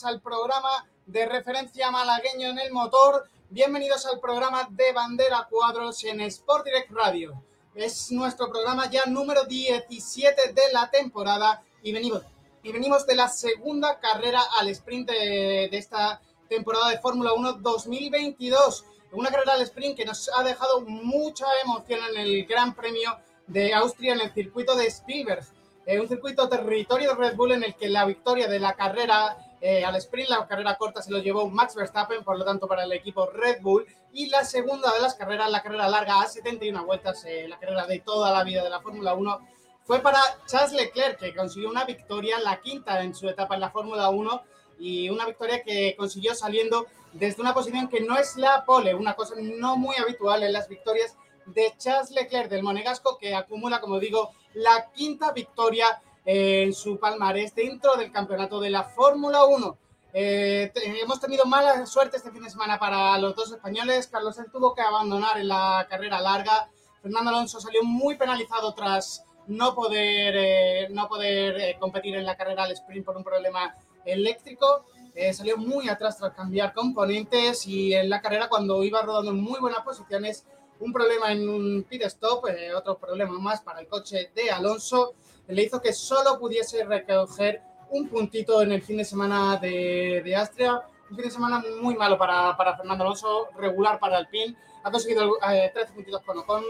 Más al programa de referencia malagueño en el motor. Bienvenidos al programa de bandera cuadros en Sport Direct Radio. Es nuestro programa ya número 17 de la temporada y venimos, y venimos de la segunda carrera al sprint de, de esta temporada de Fórmula 1 2022. Una carrera al sprint que nos ha dejado mucha emoción en el Gran Premio de Austria en el circuito de Spielberg. Eh, un circuito territorio de Red Bull en el que la victoria de la carrera eh, al sprint, la carrera corta se lo llevó Max Verstappen, por lo tanto para el equipo Red Bull. Y la segunda de las carreras, la carrera larga a 71 vueltas, eh, la carrera de toda la vida de la Fórmula 1, fue para Charles Leclerc, que consiguió una victoria, la quinta en su etapa en la Fórmula 1, y una victoria que consiguió saliendo desde una posición que no es la pole, una cosa no muy habitual en las victorias de Charles Leclerc del Monegasco, que acumula, como digo, la quinta victoria en su palmarés dentro del campeonato de la Fórmula 1. Eh, hemos tenido mala suerte este fin de semana para los dos españoles. Carlos Sainz tuvo que abandonar en la carrera larga. Fernando Alonso salió muy penalizado tras no poder, eh, no poder eh, competir en la carrera al sprint por un problema eléctrico. Salió muy atrás tras cambiar componentes y en la carrera cuando iba rodando en muy buenas posiciones un problema en un pit stop, otro problema más para el coche de Alonso, le hizo que solo pudiese recoger un puntito en el fin de semana de, de Astria. Un fin de semana muy malo para, para Fernando Alonso, regular para Alpine. Ha conseguido eh, 13 puntitos con Ocon,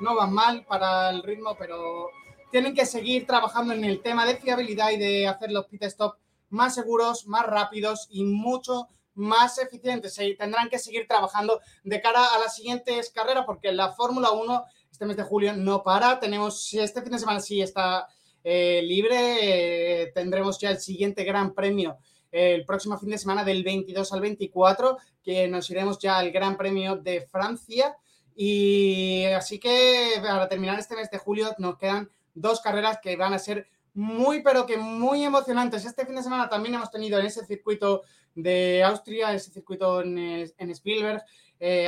no van mal para el ritmo, pero tienen que seguir trabajando en el tema de fiabilidad y de hacer los pit stop más seguros, más rápidos y mucho más eficientes. Se tendrán que seguir trabajando de cara a las siguientes carreras porque la Fórmula 1 este mes de julio no para. Tenemos, este fin de semana sí está eh, libre, eh, tendremos ya el siguiente Gran Premio eh, el próximo fin de semana del 22 al 24, que nos iremos ya al Gran Premio de Francia. Y así que para terminar este mes de julio nos quedan dos carreras que van a ser muy, pero que muy emocionantes. Este fin de semana también hemos tenido en ese circuito de Austria, ese circuito en, Spielberg,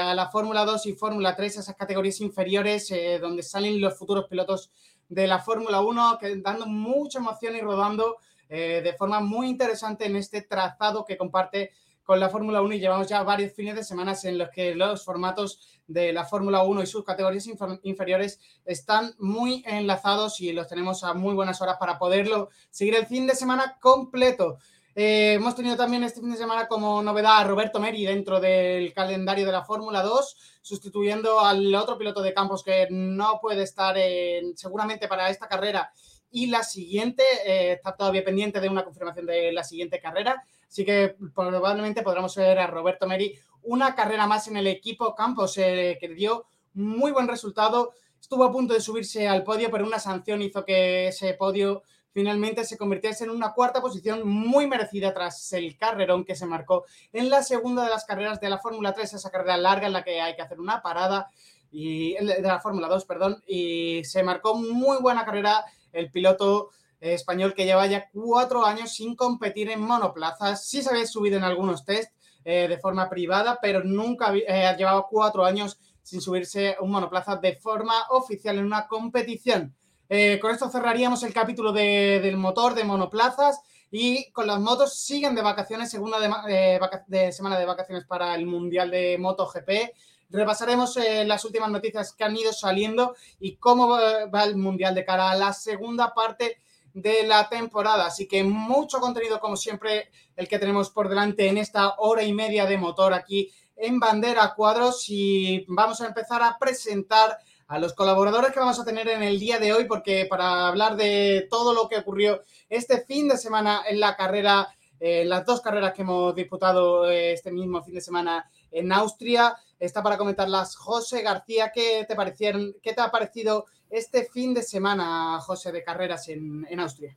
a la Fórmula 2 y Fórmula 3, esas categorías inferiores donde salen los futuros pilotos de la Fórmula 1, que, dando mucha emoción y rodando eh, de forma muy interesante en este trazado que comparte con la Fórmula 1 y llevamos ya varios fines de semana en los que los formatos de la Fórmula 1 y sus categorías inf- inferiores están muy enlazados y los tenemos a muy buenas horas para poderlo seguir el fin de semana completo. Eh, hemos tenido también este fin de semana como novedad a Roberto Meri dentro del calendario de la Fórmula 2, sustituyendo al otro piloto de campos que no puede estar en- seguramente para esta carrera y la siguiente, eh, está todavía pendiente de una confirmación de la siguiente carrera, así que probablemente podremos ver a Roberto Meri una carrera más en el equipo Campos, eh, que dio muy buen resultado, estuvo a punto de subirse al podio, pero una sanción hizo que ese podio finalmente se convirtiese en una cuarta posición muy merecida tras el carrerón que se marcó en la segunda de las carreras de la Fórmula 3, esa carrera larga en la que hay que hacer una parada y de la Fórmula 2, perdón, y se marcó muy buena carrera el piloto español que lleva ya cuatro años sin competir en monoplazas. Sí se había subido en algunos test eh, de forma privada, pero nunca eh, llevaba cuatro años sin subirse un monoplaza de forma oficial en una competición. Eh, con esto cerraríamos el capítulo de- del motor de monoplazas y con las motos siguen de vacaciones, segunda de, de semana de vacaciones para el Mundial de MotoGP. Repasaremos eh, las últimas noticias que han ido saliendo y cómo va, va el Mundial de cara a la segunda parte de la temporada. Así que mucho contenido, como siempre, el que tenemos por delante en esta hora y media de motor aquí en Bandera Cuadros. Y vamos a empezar a presentar a los colaboradores que vamos a tener en el día de hoy, porque para hablar de todo lo que ocurrió este fin de semana en la carrera, en eh, las dos carreras que hemos disputado eh, este mismo fin de semana en Austria, está para comentarlas José García. ¿Qué te, parecieron, qué te ha parecido este fin de semana, José, de carreras en, Austria?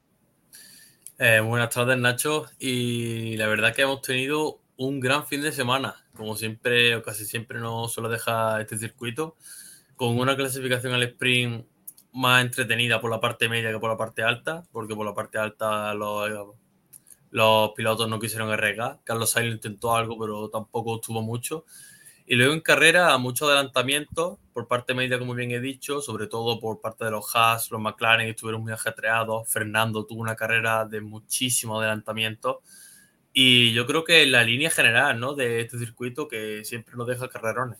Eh, buenas tardes, Nacho. Y la verdad que hemos tenido un gran fin de semana. Como siempre, o casi siempre nos suele dejar este circuito con una clasificación al sprint más entretenida por la parte media que por la parte alta, porque por la parte alta los, los pilotos no quisieron arriesgar. Carlos Sainz intentó algo, pero tampoco estuvo mucho. Y luego en carrera, mucho adelantamiento por parte media, como bien he dicho, sobre todo por parte de los Haas, los McLaren estuvieron muy ajetreados. Fernando tuvo una carrera de muchísimo adelantamiento. Y yo creo que la línea general ¿no? de este circuito que siempre nos deja carrerones.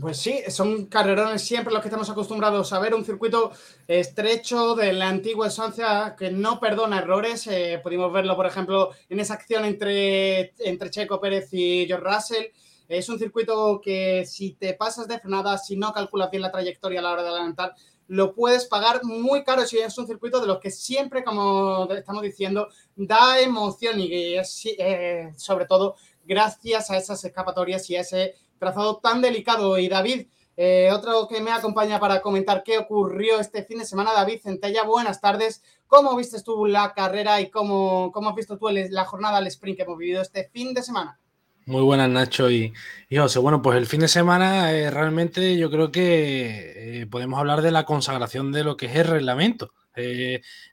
Pues sí, son carrerones siempre los que estamos acostumbrados a ver, un circuito estrecho de la antigua esencia que no perdona errores. Eh, pudimos verlo, por ejemplo, en esa acción entre, Checo Pérez y George Russell. Es un circuito que si te pasas de frenada, si no calculas bien la trayectoria a la hora de adelantar, lo puedes pagar muy caro si es un circuito de los que siempre, como estamos diciendo, da emoción y es, eh, sobre todo gracias a esas escapatorias y a ese trazado tan delicado. Y David, eh, otro que me acompaña para comentar qué ocurrió este fin de semana, David Centella, buenas tardes. ¿Cómo viste tú la carrera y cómo, cómo has visto tú la jornada al sprint que hemos vivido este fin de semana? Muy buenas, Nacho y, José. Bueno, pues el fin de semana eh, realmente yo creo que eh, podemos hablar de la consagración de lo que es el reglamento.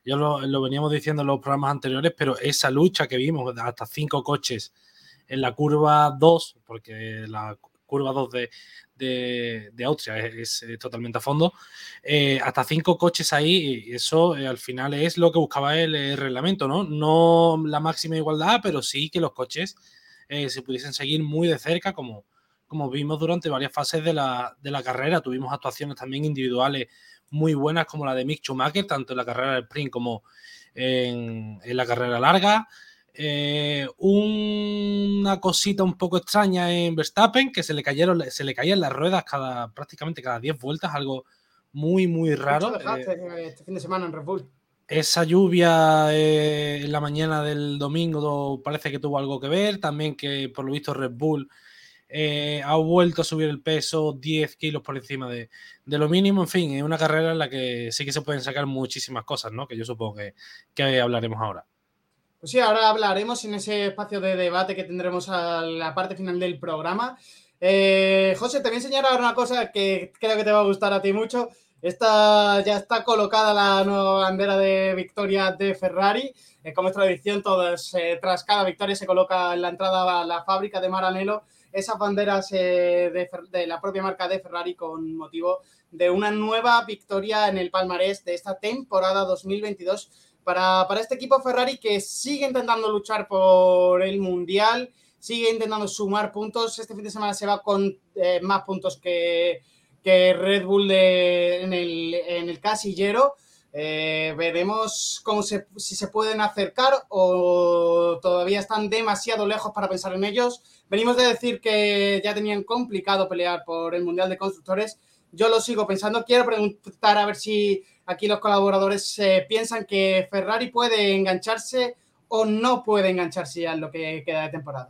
yo lo, lo, veníamos diciendo en los programas anteriores, pero esa lucha que vimos, hasta cinco coches en la curva 2, porque la curva 2 de, de, Austria es, totalmente a fondo, eh, hasta cinco coches ahí, y eso eh, al final es lo que buscaba el, reglamento, ¿no? No la máxima igualdad, pero sí que los coches eh, se pudiesen seguir muy de cerca, como, como vimos durante varias fases de la, de la carrera. Tuvimos actuaciones también individuales muy buenas, como la de Mick Schumacher, tanto en la carrera del sprint como en, en la carrera larga. Eh, una cosita un poco extraña en Verstappen, que se le cayeron, se le caían las ruedas cada, prácticamente cada 10 vueltas, algo muy, muy raro. Eh, este fin de semana en Red Bull. Esa lluvia eh, en la mañana del domingo parece que tuvo algo que ver. También que por lo visto Red Bull ha vuelto a subir el peso 10 kilos por encima de, lo mínimo. En fin, es una carrera en la que sí que se pueden sacar muchísimas cosas, ¿no? Que yo supongo que hablaremos ahora. Pues sí, ahora hablaremos en ese espacio de debate que tendremos a la parte final del programa. Eh, José, te voy a enseñar ahora una cosa que creo que te va a gustar a ti mucho. Esta, ya está colocada la nueva bandera de victoria de Ferrari. Eh, como es tradición, todas, eh, tras cada victoria se coloca en la entrada a la fábrica de Maranello esas banderas de, de, la propia marca de Ferrari con motivo de una nueva victoria en el palmarés de esta temporada 2022 para, este equipo Ferrari que sigue intentando luchar por el Mundial, sigue intentando sumar puntos. Este fin de semana se va con eh, más puntos que, Red Bull en, el, casillero. Eh, veremos cómo si se pueden acercar o todavía están demasiado lejos para pensar en ellos. Venimos de decir que ya tenían complicado pelear por el Mundial de Constructores. Yo lo sigo pensando. Quiero preguntar a ver si aquí los colaboradores eh, piensan que Ferrari puede engancharse o no puede engancharse ya en lo que queda de temporada.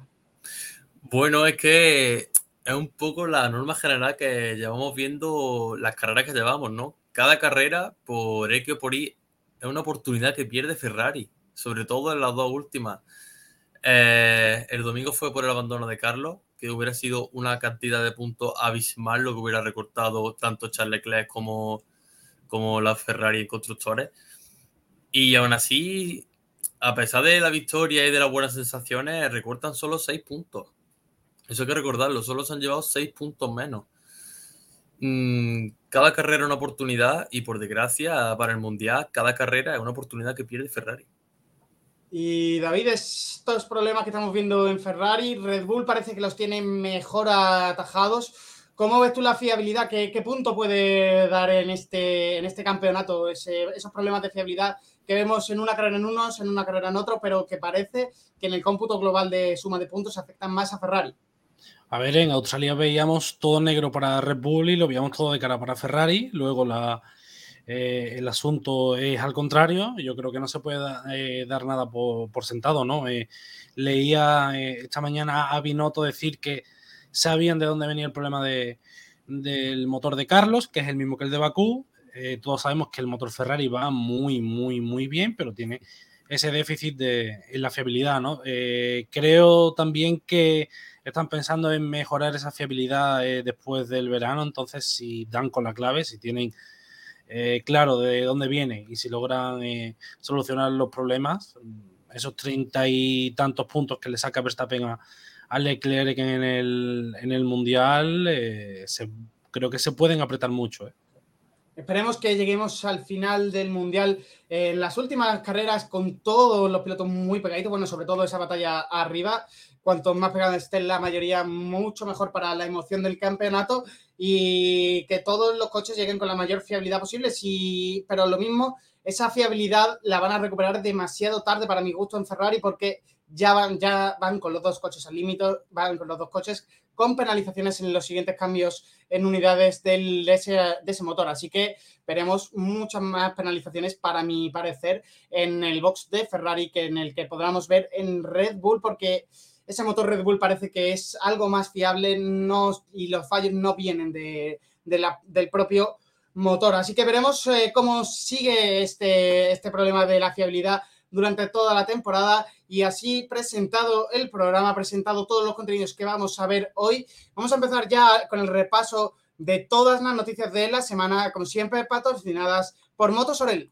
Bueno, es que es un poco la norma general que llevamos viendo las carreras que llevamos, ¿no? Cada carrera, por X o por Y, es una oportunidad que pierde Ferrari, sobre todo en las dos últimas. Eh, el domingo fue por el abandono de Carlos, que hubiera sido una cantidad de puntos abismal lo que hubiera recortado tanto Charles Leclerc como, como la Ferrari constructores. Y aún así, a pesar de la victoria y de las buenas sensaciones, recortan solo 6 puntos. Eso hay que recordarlo, solo se han llevado 6 puntos menos. Mm, cada carrera es una oportunidad y por desgracia para el Mundial, cada carrera es una oportunidad que pierde Ferrari. Y David, estos problemas que estamos viendo en Ferrari, Red Bull parece que los tiene mejor atajados ¿Cómo ves tú la fiabilidad? ¿Qué, punto puede dar en este, en este campeonato esos problemas de fiabilidad que vemos en una carrera en unos, en una carrera en otro, pero que parece que en el cómputo global de suma de puntos afectan más a Ferrari? A ver, en Australia veíamos todo negro para Red Bull y lo veíamos todo de cara para Ferrari. Luego eh, el asunto es al contrario. Yo creo que no se puede eh, dar nada por, sentado, ¿no? Eh, leía esta mañana a Binotto decir que sabían de dónde venía el problema de, del motor de Carlos, que es el mismo que el de Bakú. todos sabemos que el motor Ferrari va muy, muy, muy bien, pero tiene ese déficit de, en la fiabilidad, ¿no? creo también que están pensando en mejorar esa fiabilidad eh, después del verano, entonces si dan con la clave, si tienen eh, claro de dónde viene y si logran eh, solucionar los problemas, esos treinta y tantos puntos que le saca Verstappen a, a Leclerc en el, en el Mundial, creo que se pueden apretar mucho. Esperemos que lleguemos al final del Mundial en las últimas carreras con todos los pilotos muy pegaditos, bueno, sobre todo esa batalla arriba cuanto más pegada esté la mayoría, mucho mejor para la emoción del campeonato y que todos los coches lleguen con la mayor fiabilidad posible. Sí, pero lo mismo, esa fiabilidad la van a recuperar demasiado tarde para mi gusto en Ferrari porque ya van, ya van con los dos coches al límite, van con los dos coches con penalizaciones en los siguientes cambios en unidades del, de, ese, motor. Así que veremos muchas más penalizaciones, para mi parecer, en el box de Ferrari que en el que podamos ver en Red Bull, porque ese motor Red Bull parece que es algo más fiable no, y los fallos no vienen de, del propio motor. Así que veremos eh, cómo sigue este, este problema de la fiabilidad durante toda la temporada y así presentado el programa, presentado todos los contenidos que vamos a ver hoy. Vamos a empezar ya con el repaso de todas las noticias de la semana, como siempre, patrocinadas por Motos Orel.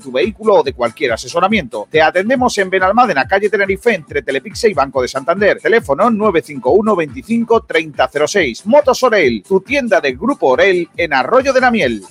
tu vehículo o de cualquier asesoramiento. Te atendemos en Benalmádena, calle Tenerife, entre Telepixe y Banco de Santander. Teléfono 951 25 3006. Motos Orel, tu tienda del Grupo Orel en Arroyo de la Miel.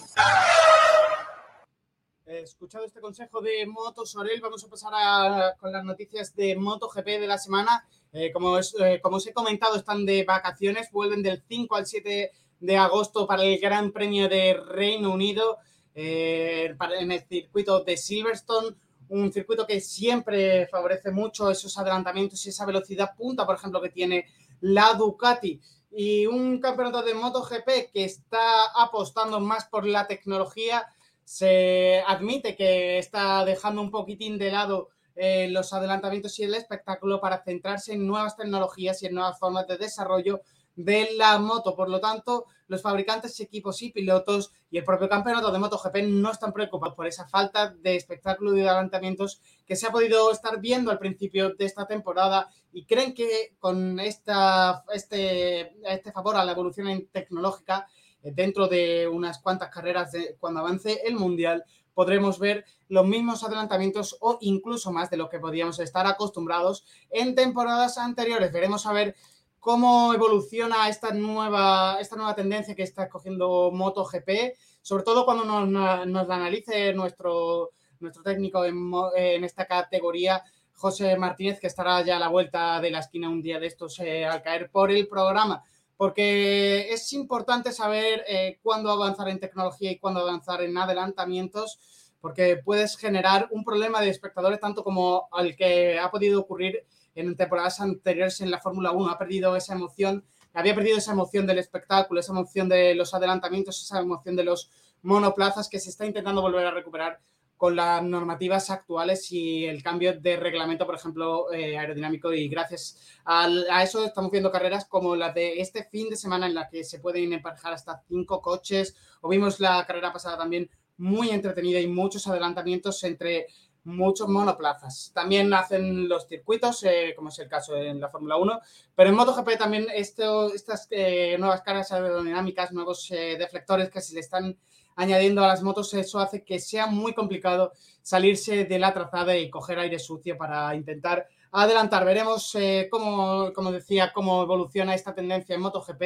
Escuchado este consejo de Motos Orel, vamos a pasar con las noticias de MotoGP de la semana. Eh, como, eh, como os he comentado, están de vacaciones, vuelven del 5 al 7 de agosto para el Gran Premio de Reino Unido. Eh, en el circuito de Silverstone, un circuito que siempre favorece mucho esos adelantamientos y esa velocidad punta, por ejemplo, que tiene la Ducati. Y un campeonato de MotoGP que está apostando más por la tecnología, se admite que está dejando un poquitín de lado eh, los adelantamientos y el espectáculo para centrarse en nuevas tecnologías y en nuevas formas de desarrollo de la moto. Por lo tanto, los fabricantes, equipos y pilotos y el propio campeonato de MotoGP no están preocupados por esa falta de espectáculo y de adelantamientos que se ha podido estar viendo al principio de esta temporada y creen que con esta, este, este favor a la evolución tecnológica eh, dentro de unas cuantas carreras de, cuando avance el Mundial podremos ver los mismos adelantamientos o incluso más de lo que podíamos estar acostumbrados en temporadas anteriores. Veremos a ver cómo evoluciona esta nueva, esta nueva tendencia que está cogiendo MotoGP, sobre todo cuando nos, nos la analice nuestro, nuestro técnico en, esta categoría, José Martínez, que estará ya a la vuelta de la esquina un día de estos eh, al caer por el programa, porque es importante saber eh, cuándo avanzar en tecnología y cuándo avanzar en adelantamientos, porque puedes generar un problema de espectadores tanto como el que ha podido ocurrir en temporadas anteriores en la Fórmula 1. Ha perdido esa emoción, había perdido esa emoción del espectáculo, esa emoción de los adelantamientos, esa emoción de los monoplazas que se está intentando volver a recuperar con las normativas actuales y el cambio de reglamento, por ejemplo, eh, aerodinámico. Y gracias a, eso estamos viendo carreras como la de este fin de semana en la que se pueden emparejar hasta cinco coches. O vimos la carrera pasada también muy entretenida y muchos adelantamientos entre muchos monoplazas. También hacen los circuitos, eh, como es el caso en la Fórmula 1, pero en MotoGP también esto, estas eh, nuevas cargas aerodinámicas, nuevos eh, deflectores que se le están añadiendo a las motos, eso hace que sea muy complicado salirse de la trazada y coger aire sucio para intentar adelantar. Veremos eh, cómo, como decía, cómo evoluciona esta tendencia en MotoGP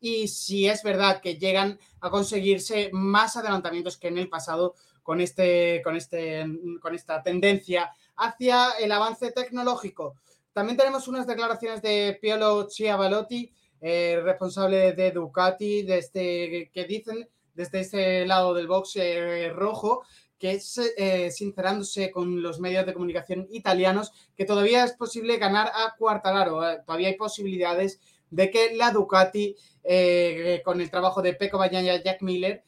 y si es verdad que llegan a conseguirse más adelantamientos que en el pasado con, este, con, este, con esta tendencia hacia el avance tecnológico. También tenemos unas declaraciones de Piolo Chiavalotti, eh, responsable de Ducati, de este, que dicen desde este lado del box eh, rojo que es eh, sincerándose con los medios de comunicación italianos que todavía es posible ganar a Quartararo, todavía hay posibilidades de que la Ducati con el trabajo de Pecco Bagnaia y Jack Miller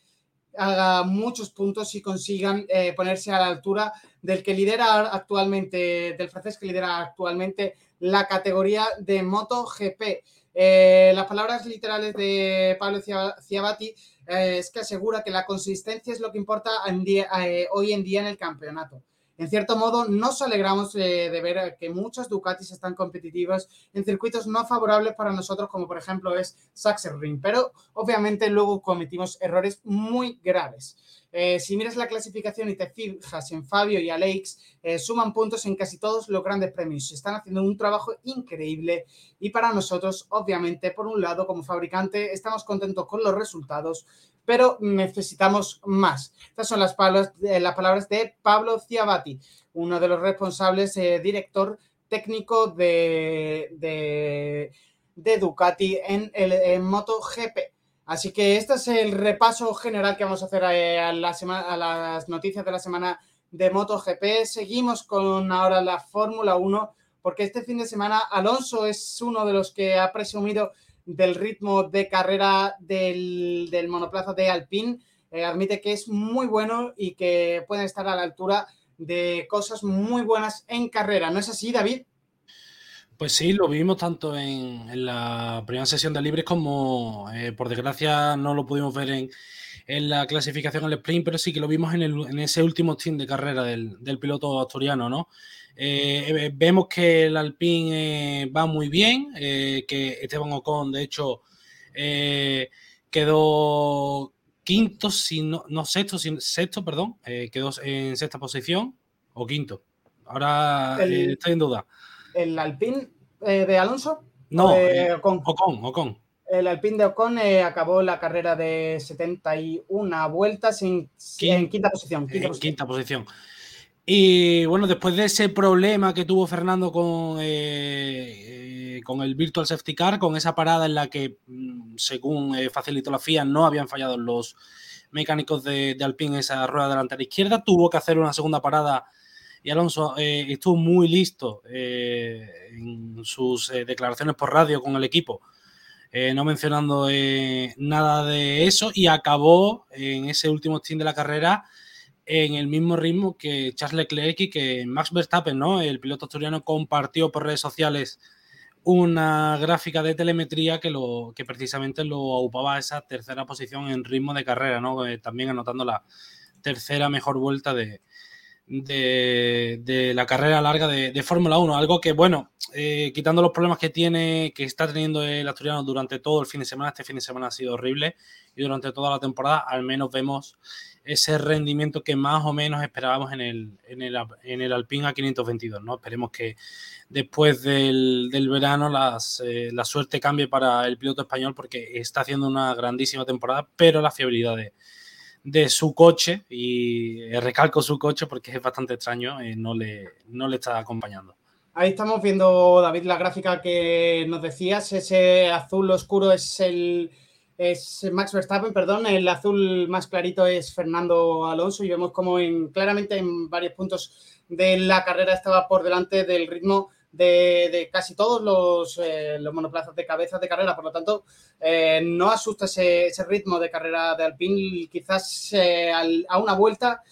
haga muchos puntos y consigan ponerse a la altura del que lidera actualmente, del francés que lidera actualmente la categoría de MotoGP. Eh, las palabras literales de Pablo Ciabatti eh, es que asegura que la consistencia es lo que importa eh, hoy en día en el campeonato. En cierto modo, nos alegramos de ver que muchas Ducatis están competitivas en circuitos no favorables para nosotros, como por ejemplo es Sachsenring, pero obviamente luego cometimos errores muy graves. Eh, si miras la clasificación y te fijas en Fabio y Alex, eh, suman puntos en casi todos los grandes premios. Están haciendo un trabajo increíble y para nosotros, obviamente, por un lado, como fabricante, estamos contentos con los resultados, pero necesitamos más. Estas son las palabras, eh, las palabras de Pablo Ciabatti, uno de los responsables, director técnico de, de, Ducati en el en MotoGP. Así que este es el repaso general que vamos a hacer eh, a, a las noticias de la semana de MotoGP. Seguimos con ahora la Fórmula 1, porque este fin de semana Alonso es uno de los que ha presumido del ritmo de carrera del, monoplaza de Alpine. Eh, admite que es muy bueno y que puede estar a la altura de cosas muy buenas en carrera. ¿No es así, David? Pues sí, lo vimos tanto en, la primera sesión de libres como, eh, por desgracia, no lo pudimos ver en, la clasificación al sprint, pero sí que lo vimos en, ese último team de carrera del, piloto asturiano, ¿no? Eh, eh, vemos que el Alpine va muy bien, que Esteban Ocon, de hecho, quedó quinto, si no, sexto, sexto, perdón, quedó en sexta posición o quinto. Ahora estoy en duda el Alpine eh, de Alonso. No, eh, Ocon. Ocon, El Alpine de Ocon eh, acabó la carrera de 71 vueltas en, quinta posición. Quinta, posición. Y bueno, después de ese problema que tuvo Fernando con, con el Virtual Safety Car, con esa parada en la que, mm, según facilitó la FIA, no habían fallado los mecánicos de, Alpine esa rueda delantera izquierda, tuvo que hacer una segunda parada. Y Alonso eh, estuvo muy listo eh, en sus eh, declaraciones por radio con el equipo, no mencionando nada de eso y acabó en ese último stint de la carrera en el mismo ritmo que Charles Leclerc y que Max Verstappen, ¿no? El piloto asturiano compartió por redes sociales una gráfica de telemetría que, lo, que precisamente lo ocupaba esa tercera posición en ritmo de carrera, ¿no? también anotando la tercera mejor vuelta de, de, la carrera larga de, Fórmula 1. Algo que, bueno, eh, quitando los problemas que tiene, que está teniendo el asturiano durante todo el fin de semana, este fin de semana ha sido horrible y durante toda la temporada al menos vemos ese rendimiento que más o menos esperábamos en el, en el, en el Alpine A522. ¿no? Esperemos que después del, del verano eh, la suerte cambie para el piloto español porque está haciendo una grandísima temporada, pero la fiabilidad de de su coche, y eh, recalco su coche porque es bastante extraño, eh, no, le, no le está acompañando. Ahí estamos viendo, David, la gráfica que nos decías. Ese azul oscuro es el es Max Verstappen, perdón. El azul más clarito es Fernando Alonso. Y vemos como en, claramente en varios puntos de la carrera estaba por delante del ritmo de, casi todos los, eh, los, monoplazas de cabeza de carrera. Por lo tanto, eh, no asusta ese, ritmo de carrera de Alpine. Quizás eh, a una vuelta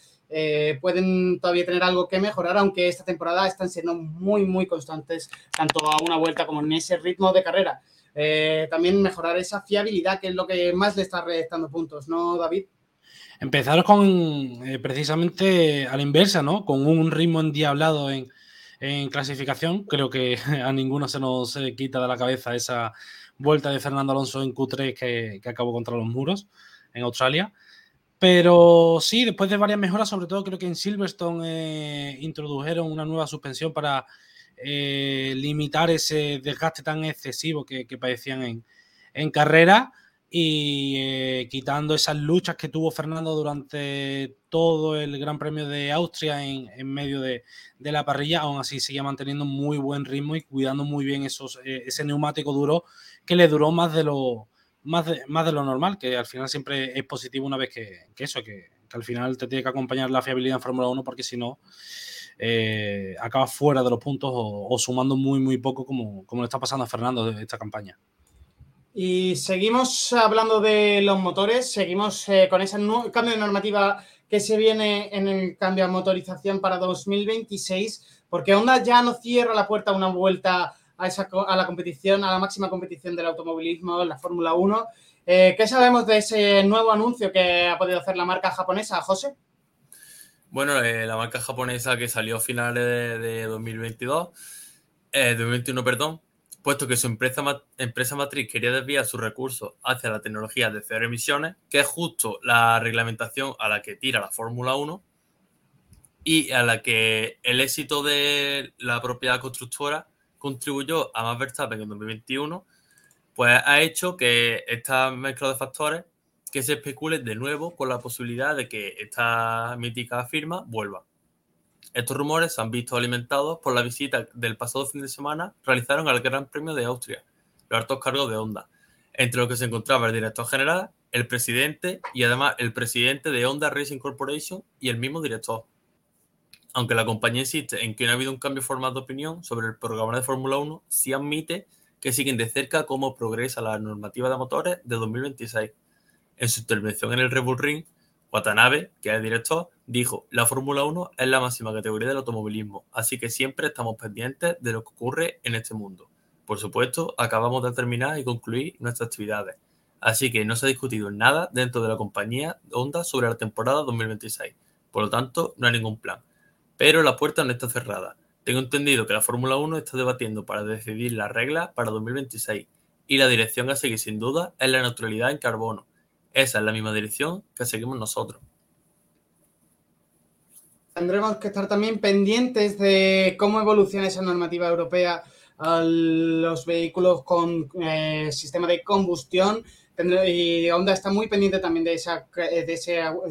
pueden todavía tener algo que mejorar, aunque esta temporada están siendo muy, muy constantes, tanto a una vuelta como en ese ritmo de carrera. También mejorar esa fiabilidad, que es lo que más le está restando puntos, ¿no, David? Empezar con precisamente a la inversa, ¿no? Con un ritmo endiablado en, en clasificación. Creo que a ninguno se nos eh, quita de la cabeza esa vuelta de Fernando Alonso en Q3 que, acabó contra los muros en Australia. Pero sí, después de varias mejoras, sobre todo creo que en Silverstone eh, introdujeron una nueva suspensión para limitar ese desgaste tan excesivo que, que padecían en, carrera y eh, quitando esas luchas que tuvo Fernando durante todo el Gran Premio de Austria en, medio de, la parrilla, aún así seguía manteniendo muy buen ritmo y cuidando muy bien eh, ese neumático duro que le duró más de lo normal, que al final siempre es positivo una vez que, eso, que, al final te tiene que acompañar la fiabilidad en Fórmula 1 porque si no eh, acabas fuera de los puntos o, sumando muy muy poco como, como le está pasando a Fernando de esta campaña. Y seguimos hablando de los motores, seguimos eh, con ese cambio de normativa que se viene en el cambio de motorización para 2026, porque Honda ya no cierra la puerta a una vuelta a, esa, a la competición, a la máxima competición del automovilismo, la Fórmula 1. Eh, ¿Qué sabemos de ese nuevo anuncio que ha podido hacer la marca japonesa, José? Bueno, eh, la marca japonesa que salió a finales de, de 2022, 2021, perdón, puesto que su empresa, empresa matriz quería desviar sus recursos hacia la tecnología de cero emisiones, que es justo la reglamentación a la que tira la Fórmula 1 y a la que el éxito de la propiedad constructora contribuyó a más Verstappen en 2021, pues ha hecho que esta mezcla de factores que se especule de nuevo con la posibilidad de que esta mítica firma vuelva. Estos rumores se han visto alimentados por la visita del pasado fin de semana realizaron al Gran Premio de Austria, los altos cargos de Honda, entre los que se encontraba el director general, el presidente y además el presidente de Honda Racing Corporation y el mismo director. Aunque la compañía insiste en que no ha habido un cambio formal de opinión sobre el programa de Fórmula 1, sí admite que siguen de cerca cómo progresa la normativa de motores de 2026. En su intervención en el Red Bull Ring, Watanabe, que es director, dijo, la Fórmula 1 es la máxima categoría del automovilismo, así que siempre estamos pendientes de lo que ocurre en este mundo. Por supuesto, acabamos de terminar y concluir nuestras actividades, así que no se ha discutido nada dentro de la compañía Honda sobre la temporada 2026. Por lo tanto, no hay ningún plan. Pero la puerta no está cerrada. Tengo entendido que la Fórmula 1 está debatiendo para decidir las reglas para 2026 y la dirección a seguir sin duda es la neutralidad en carbono, esa es la misma dirección que seguimos nosotros. Tendremos que estar también pendientes de cómo evoluciona esa normativa europea a los vehículos con eh, sistema de combustión. Y Honda está muy pendiente también de, de,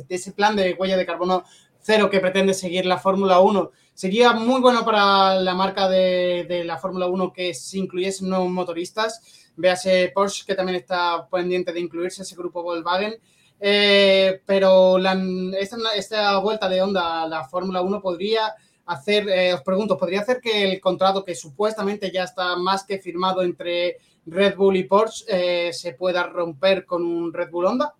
ese, plan de huella de carbono cero que pretende seguir la Fórmula 1. Sería muy bueno para la marca de, de la Fórmula 1 que se incluyesen nuevos motoristas Véase Porsche, que también está pendiente de incluirse ese grupo Volkswagen. Eh, pero esta, vuelta de onda a la Fórmula 1 podría hacer, eh, os pregunto, ¿podría hacer que el contrato que supuestamente ya está más que firmado entre Red Bull y Porsche eh, se pueda romper con un Red Bull Honda?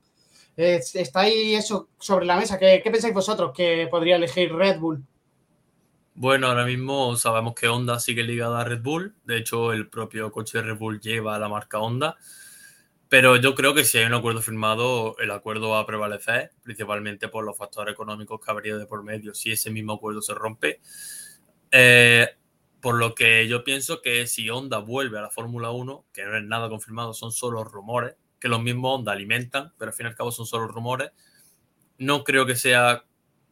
¿Está ahí eso sobre la mesa? ¿Qué, ¿Qué pensáis vosotros que podría elegir Red Bull? Bueno, ahora mismo sabemos que Honda sigue ligada a Red Bull. De hecho, el propio coche de Red Bull lleva la marca Honda. Pero yo creo que si hay un acuerdo firmado, el acuerdo va a prevalecer, principalmente por los factores económicos que habría de por medio si ese mismo acuerdo se rompe. Eh, por lo que yo pienso que si Honda vuelve a la Fórmula 1, que no es nada confirmado, son solo rumores, que los mismos Honda alimentan, pero al fin y al cabo son solo rumores, no creo que sea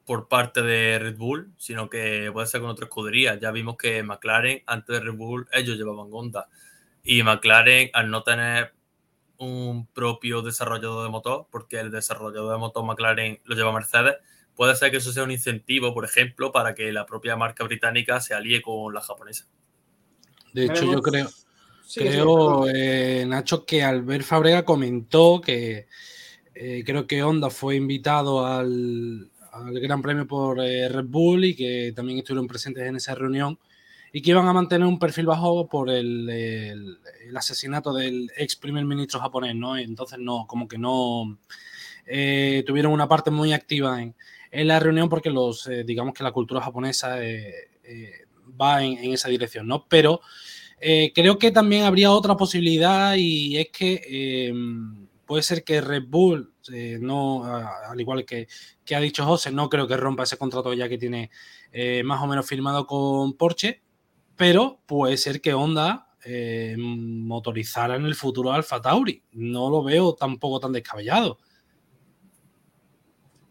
por parte de Red Bull, sino que puede ser con otra escudería. Ya vimos que McLaren, antes de Red Bull, ellos llevaban Honda. Y McLaren, al no tener un propio desarrollador de motor, porque el desarrollador de motor McLaren lo lleva Mercedes, puede ser que eso sea un incentivo, por ejemplo, para que la propia marca británica se alíe con la japonesa. De hecho, yo creo, creo eh, Nacho, que Albert Fabrega comentó que eh, creo que Honda fue invitado al, al Gran Premio por eh, Red Bull y que también estuvieron presentes en esa reunión y que iban a mantener un perfil bajo por el, el, asesinato del ex primer ministro japonés, ¿no? Entonces, no, como que no eh, tuvieron una parte muy activa en, en la reunión porque los, eh, digamos que la cultura japonesa va en, en, esa dirección, ¿no? Pero creo que también habría otra posibilidad y es que puede ser que Red Bull, eh, no, al igual que, ha dicho José, no creo que rompa ese contrato ya que tiene eh, más o menos firmado con Porsche, pero puede ser que Honda eh, motorizara en el futuro Alfa Tauri. No lo veo tampoco tan descabellado.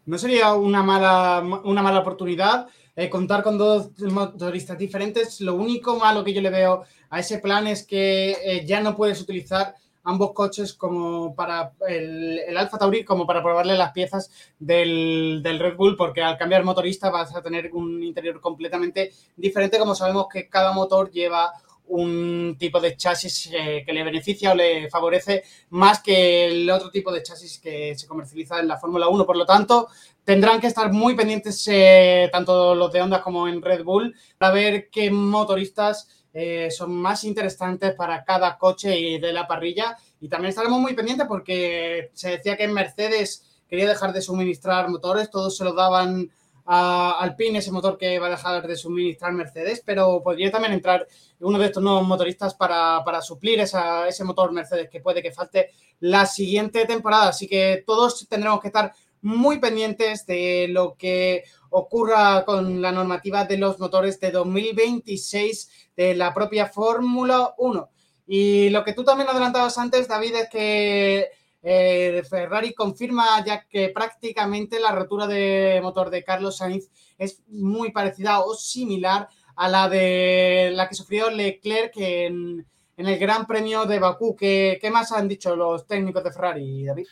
No sería una mala, una mala oportunidad contar con dos motoristas diferentes. Lo único malo que yo le veo a ese plan es que ya no puedes utilizar ambos coches como para el, el Alfa Tauri, como para probarle las piezas del, del, Red Bull, porque al cambiar motorista vas a tener un interior completamente diferente, como sabemos que cada motor lleva un tipo de chasis eh, que le beneficia o le favorece más que el otro tipo de chasis que se comercializa en la Fórmula 1. Por lo tanto, tendrán que estar muy pendientes eh, tanto los de Honda como en Red Bull para ver qué motoristas eh, son más interesantes para cada coche y de la parrilla. Y también estaremos muy pendientes porque se decía que en Mercedes quería dejar de suministrar motores, todos se lo daban a Alpine, ese motor que va a dejar de suministrar Mercedes, pero podría también entrar uno de estos nuevos motoristas para, para suplir esa, ese motor Mercedes que puede que falte la siguiente temporada. Así que todos tendremos que estar muy pendientes de lo que ocurra con la normativa de los motores de 2026 de la propia Fórmula 1. Y lo que tú también adelantabas antes, David, es que eh, Ferrari confirma ya que prácticamente la rotura de motor de Carlos Sainz es muy parecida o similar a la de la que sufrió Leclerc en, en el Gran Premio de Bakú. ¿Qué, ¿Qué, más han dicho los técnicos de Ferrari, David?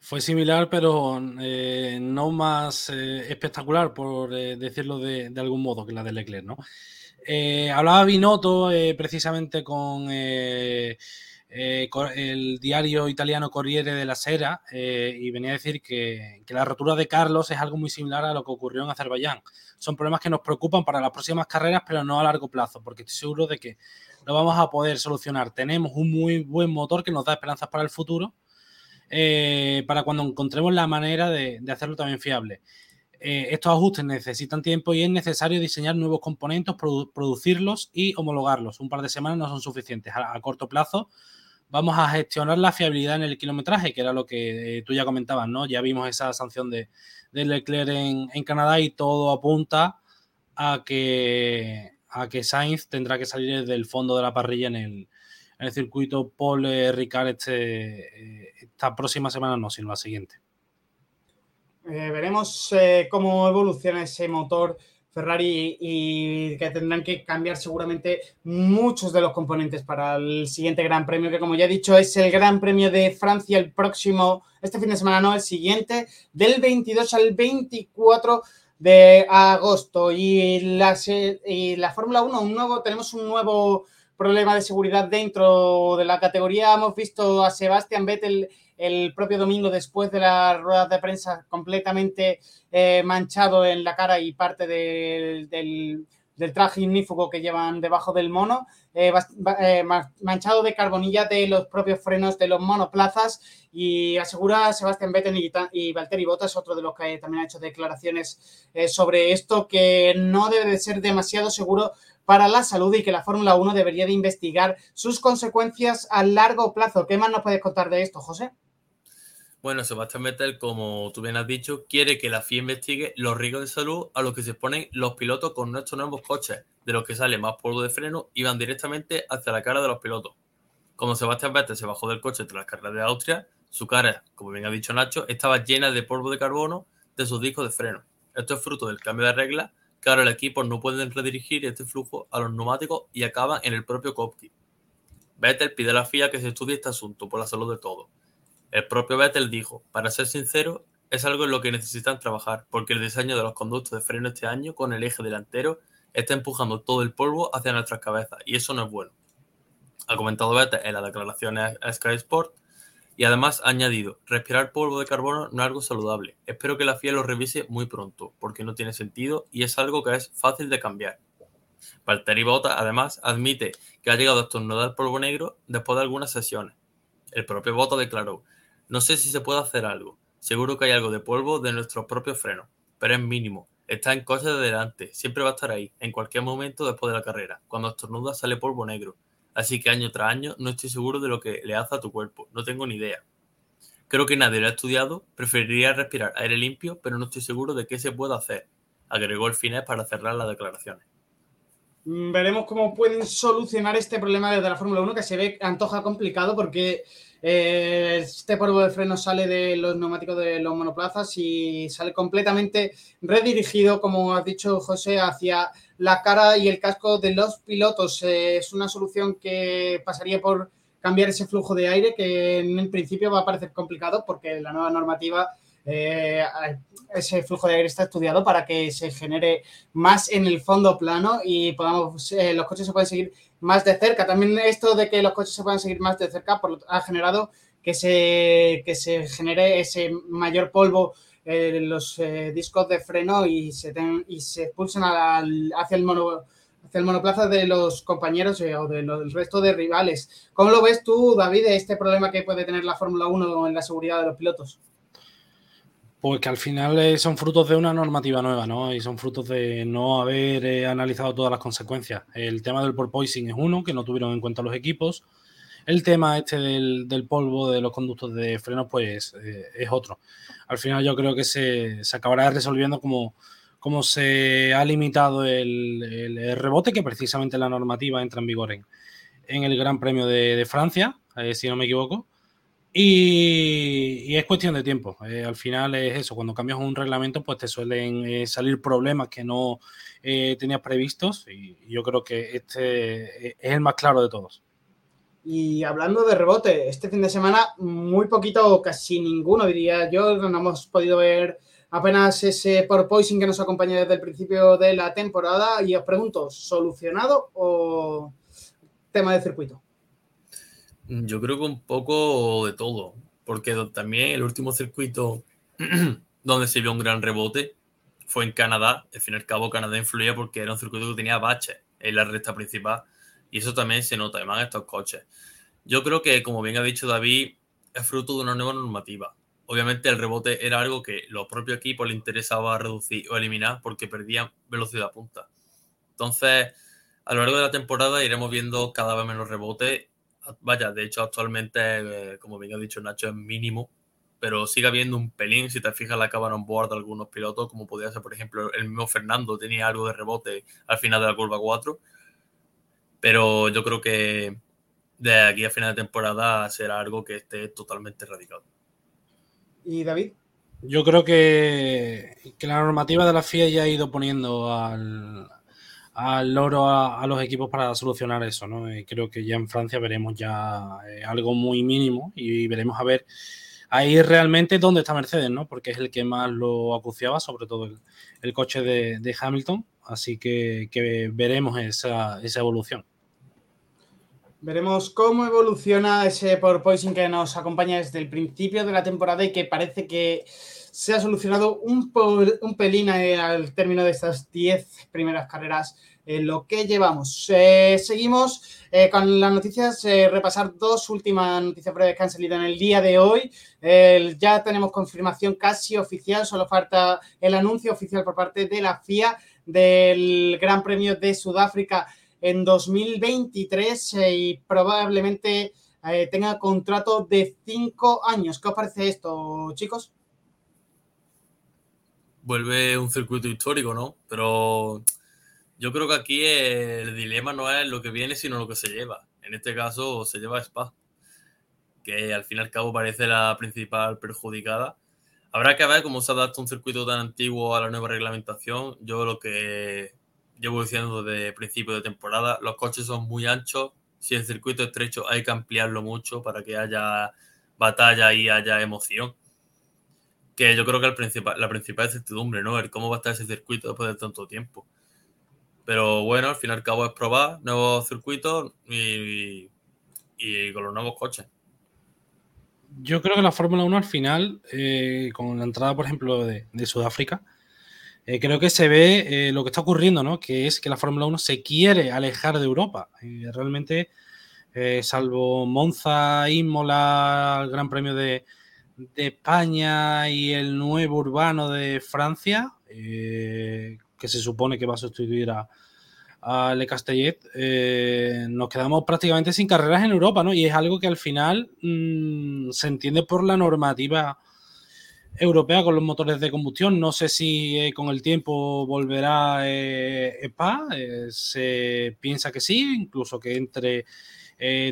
Fue similar, pero eh, no más eh, espectacular, por decirlo de, de, algún modo, que la de Leclerc, ¿no? Eh, hablaba Binotto precisamente con eh, el diario italiano Corriere de la Sera eh, y venía a decir que, la rotura de Carlos es algo muy similar a lo que ocurrió en Azerbaiyán. Son problemas que nos preocupan para las próximas carreras, pero no a largo plazo, porque estoy seguro de que lo vamos a poder solucionar. Tenemos un muy buen motor que nos da esperanzas para el futuro, eh, para cuando encontremos la manera de hacerlo también fiable. Eh, estos ajustes necesitan tiempo y es necesario diseñar nuevos componentes, produ producirlos y homologarlos. Un par de semanas no son suficientes. A, corto plazo vamos a gestionar la fiabilidad en el kilometraje, que era lo que eh, tú ya comentabas, ¿no? Ya vimos esa sanción de, Leclerc en, Canadá y todo apunta a que, a que Sainz tendrá que salir del fondo de la parrilla en el, circuito Paul eh, Ricard este, esta próxima semana, no, sino la siguiente. Eh, veremos eh, cómo evoluciona ese motor Ferrari y que tendrán que cambiar seguramente muchos de los componentes para el siguiente Gran Premio, que como ya he dicho es el Gran Premio de Francia el próximo, este fin de semana no, el siguiente, del 22 al 24 de agosto. Y la, y la Fórmula 1, un nuevo, tenemos un nuevo problema de seguridad dentro de la categoría. Hemos visto a Sebastián Vettel el propio domingo después de la rueda de prensa completamente eh, manchado en la cara y parte del, del, traje ignífugo que llevan debajo del mono, eh, eh, manchado de carbonilla de los propios frenos de los monoplazas y asegura Sebastián Vettel y, y Valtteri Bottas, otro de los que también ha hecho declaraciones sobre esto, que no debe de ser demasiado seguro para la salud y que la Fórmula 1 debería de investigar sus consecuencias a largo plazo. ¿Qué más nos puedes contar de esto, José? Bueno, Sebastián Vettel, como tú bien has dicho, quiere que la FIA investigue los riesgos de salud a los que se exponen los pilotos con nuestros nuevos coches, de los que sale más polvo de freno y van directamente hacia la cara de los pilotos. Como Sebastián Vettel se bajó del coche tras las carreras de Austria, su cara, como bien ha dicho Nacho, estaba llena de polvo de carbono de sus discos de freno. Esto es fruto del cambio de reglas que ahora el equipo no pueden redirigir este flujo a los neumáticos y acaba en el propio cockpit. Vettel pide a la FIA que se estudie este asunto por la salud de todos el propio Vettel dijo, para ser sincero, es algo en lo que necesitan trabajar, porque el diseño de los conductos de freno este año con el eje delantero está empujando todo el polvo hacia nuestras cabezas y eso no es bueno. Ha comentado Vettel en las declaraciones a Sky Sport y además ha añadido, respirar polvo de carbono no es algo saludable. Espero que la FIA lo revise muy pronto, porque no tiene sentido y es algo que es fácil de cambiar. Valtteri Bottas además admite que ha llegado a estornudar polvo negro después de algunas sesiones. El propio Bottas declaró, no sé si se puede hacer algo. Seguro que hay algo de polvo de nuestros propios frenos, pero es mínimo. Está en coche de delante, siempre va a estar ahí, en cualquier momento después de la carrera. Cuando estornuda sale polvo negro. Así que año tras año no estoy seguro de lo que le hace a tu cuerpo, no tengo ni idea. Creo que nadie lo ha estudiado, preferiría respirar aire limpio, pero no estoy seguro de qué se puede hacer, agregó el finés para cerrar las declaraciones. Mm, veremos cómo pueden solucionar este problema desde la Fórmula 1 que se ve antoja complicado porque eh, este polvo de freno sale de los neumáticos de los monoplazas y sale completamente redirigido, como ha dicho José, hacia la cara y el casco de los pilotos. Eh, es una solución que pasaría por cambiar ese flujo de aire que en principio va a parecer complicado porque la nueva normativa eh, ese flujo de aire está estudiado para que se genere más en el fondo plano y podamos eh, los coches se pueden seguir más de cerca. También esto de que los coches se puedan seguir más de cerca ha generado que se, que se genere ese mayor polvo en los eh, discos de freno y se, y se expulsen hacia el el monoplaza de los compañeros o del resto de rivales. ¿Cómo lo ves tú, David, este problema que puede tener la Fórmula 1 en la seguridad de los pilotos? Pues que al final eh, son frutos de una normativa nueva, ¿no? Y son frutos de no haber eh, analizado todas las consecuencias. El tema del porpoising es uno, que no tuvieron en cuenta los equipos. El tema este del, polvo de los conductos de frenos, pues eh, es otro. Al final yo creo que se, acabará resolviendo como, como se ha limitado el, rebote, que precisamente la normativa entra en vigor en, el Gran Premio de, de Francia, si no me equivoco. Y, es cuestión de tiempo. Eh, al final es eso, cuando cambias un reglamento, pues te suelen eh, salir problemas que no eh, tenías previstos y yo creo que este es el más claro de todos. Y hablando de rebote, este fin de semana muy poquito casi ninguno, diría yo, no hemos podido ver apenas ese porpoising que nos acompaña desde el principio de la temporada y os pregunto, ¿solucionado o tema de circuito? Yo creo que un poco de todo, porque también el último circuito donde se vio un gran rebote fue en Canadá. Al fin y al cabo, Canadá influía porque era un circuito que tenía baches en la recta principal y eso también se nota, además en estos coches. Yo creo que, como bien ha dicho David, es fruto de una nueva normativa. Obviamente el rebote era algo que los propios equipos les interesaba reducir o eliminar porque perdían velocidad punta. Entonces, a lo largo de la temporada iremos viendo cada vez menos rebotes vaya, de hecho actualmente, eh, como bien ha dicho Nacho, es mínimo, pero sigue habiendo un pelín, si te fijas la cámara on board de algunos pilotos, como podría ser, por ejemplo, el mismo Fernando tenía algo de rebote al final de la curva 4, pero yo creo que de aquí a final de temporada será algo que esté totalmente erradicado. ¿Y David? Yo creo que, que la normativa de la FIA ya ha ido poniendo al, al loro a, los equipos para solucionar eso, ¿no? creo que ya en Francia veremos ya eh, algo muy mínimo y veremos a ver ahí realmente dónde está Mercedes, ¿no? Porque es el que más lo acuciaba, sobre todo el, coche de, Hamilton. Así que, veremos esa, evolución. Veremos cómo evoluciona ese porpoising que nos acompaña desde el principio de la temporada y que parece que se ha solucionado un, un pelín al término de estas 10 primeras carreras en lo que llevamos. Eh, seguimos eh, con las noticias, eh, repasar dos últimas noticias breves que han salido en el día de hoy. ya tenemos confirmación casi oficial, solo falta el anuncio oficial por parte de la FIA del Gran Premio de Sudáfrica en 2023 y probablemente tenga contrato de cinco años. ¿Qué os parece esto, chicos? Vuelve un circuito histórico, ¿no? Pero yo creo que aquí el dilema no es lo que viene, sino lo que se lleva. En este caso se lleva Spa, que al fin y al cabo parece la principal perjudicada. Habrá que ver cómo se adapta un circuito tan antiguo a la nueva reglamentación. Yo lo que llevo diciendo desde principio de temporada, los coches son muy anchos. Si el circuito es estrecho hay que ampliarlo mucho para que haya batalla y haya emoción que yo creo que el principal, la principal incertidumbre, ¿no? El cómo va a estar ese circuito después de tanto tiempo. Pero bueno, al fin y al cabo es probar nuevos circuitos y, con los nuevos coches. Yo creo que la Fórmula 1 al final, eh, con la entrada, por ejemplo, de, Sudáfrica, eh, creo que se ve eh, lo que está ocurriendo, ¿no? Que es que la Fórmula 1 se quiere alejar de Europa. realmente, salvo Monza, Imola, el Gran Premio de, de España y el nuevo urbano de Francia, eh, que se supone que va a sustituir a, Le Castellet, eh, nos quedamos prácticamente sin carreras en Europa, ¿no? Y es algo que al final mm, se entiende por la normativa europea con los motores de combustión. No sé si eh, con el tiempo volverá EPA, se piensa que sí, incluso que entre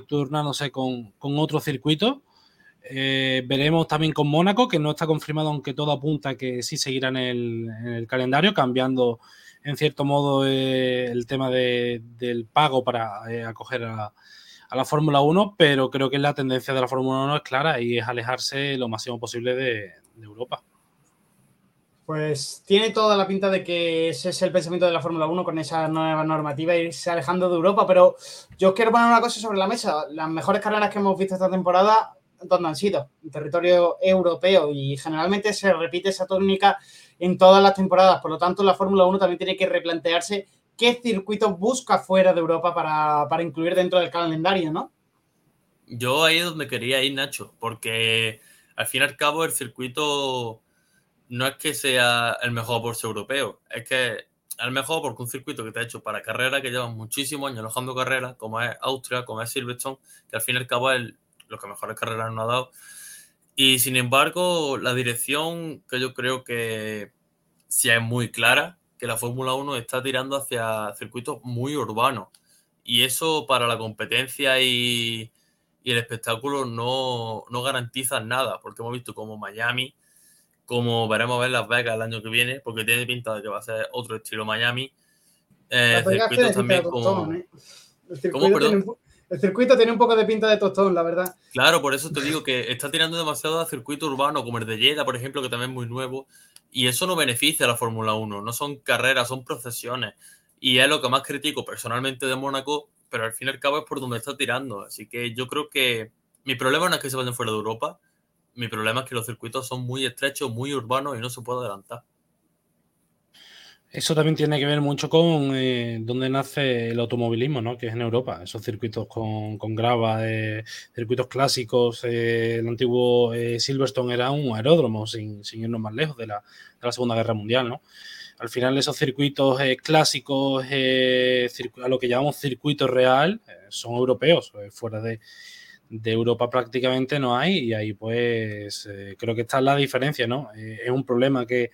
turnándose con, con otro circuito. Veremos también con Mónaco, que no está confirmado, aunque todo apunta que sí seguirá en el, calendario, cambiando en cierto modo el tema del pago para acoger a, a la Fórmula 1, pero creo que la tendencia de la Fórmula 1 es clara y es alejarse lo máximo posible de, Europa. Pues tiene toda la pinta de que ese es el pensamiento de la Fórmula 1 con esa nueva normativa, irse alejando de Europa, pero yo quiero poner una cosa sobre la mesa. Las mejores carreras que hemos visto esta temporada, ¿dónde han sido? En territorio europeo y generalmente se repite esa tónica en todas las temporadas. Por lo tanto, la Fórmula 1 también tiene que replantearse qué circuitos busca fuera de Europa para, incluir dentro del calendario, ¿no? Yo ahí es donde quería ir, Nacho, porque al fin y al cabo el circuito no es que sea el mejor por ser europeo, es que el mejor porque un circuito que te ha hecho para carreras que llevan muchísimos años alojando carreras, como es Austria, como es Silverstone, que al fin y al cabo es lo que mejores carreras nos ha dado. Y sin embargo, la dirección que yo creo que sí es muy clara, que la Fórmula 1 está tirando hacia circuitos muy urbanos. Y eso para la competencia y, el espectáculo no, no garantiza nada, porque hemos visto como Miami, como veremos ver Las Vegas el año que viene, porque tiene pinta de que va a ser otro estilo Miami. Eh, circuitos también como... ¿eh? El circuito, tiene, el circuito tiene un poco de pinta de tostón, la verdad. Claro, por eso te digo que está tirando demasiado a circuito urbano, como el de Jeddah, por ejemplo, que también es muy nuevo. Y eso no beneficia a la Fórmula 1, no son carreras, son procesiones. Y es lo que más critico personalmente de Mónaco, pero al fin y al cabo es por donde está tirando. Así que yo creo que mi problema no es que se vayan fuera de Europa, mi problema es que los circuitos son muy estrechos, muy urbanos y no se puede adelantar. Eso también tiene que ver mucho con eh, dónde nace el automovilismo, ¿no? Que es en Europa. Esos circuitos con, grava, eh, circuitos clásicos. Eh, el antiguo Silverstone era un aeródromo, sin, irnos más lejos de la, Segunda Guerra Mundial, ¿no? Al final, esos circuitos clásicos, a lo que llamamos circuito real, son europeos. fuera de, de, Europa prácticamente no hay. Y ahí, pues, creo que está la diferencia, ¿no? es un problema que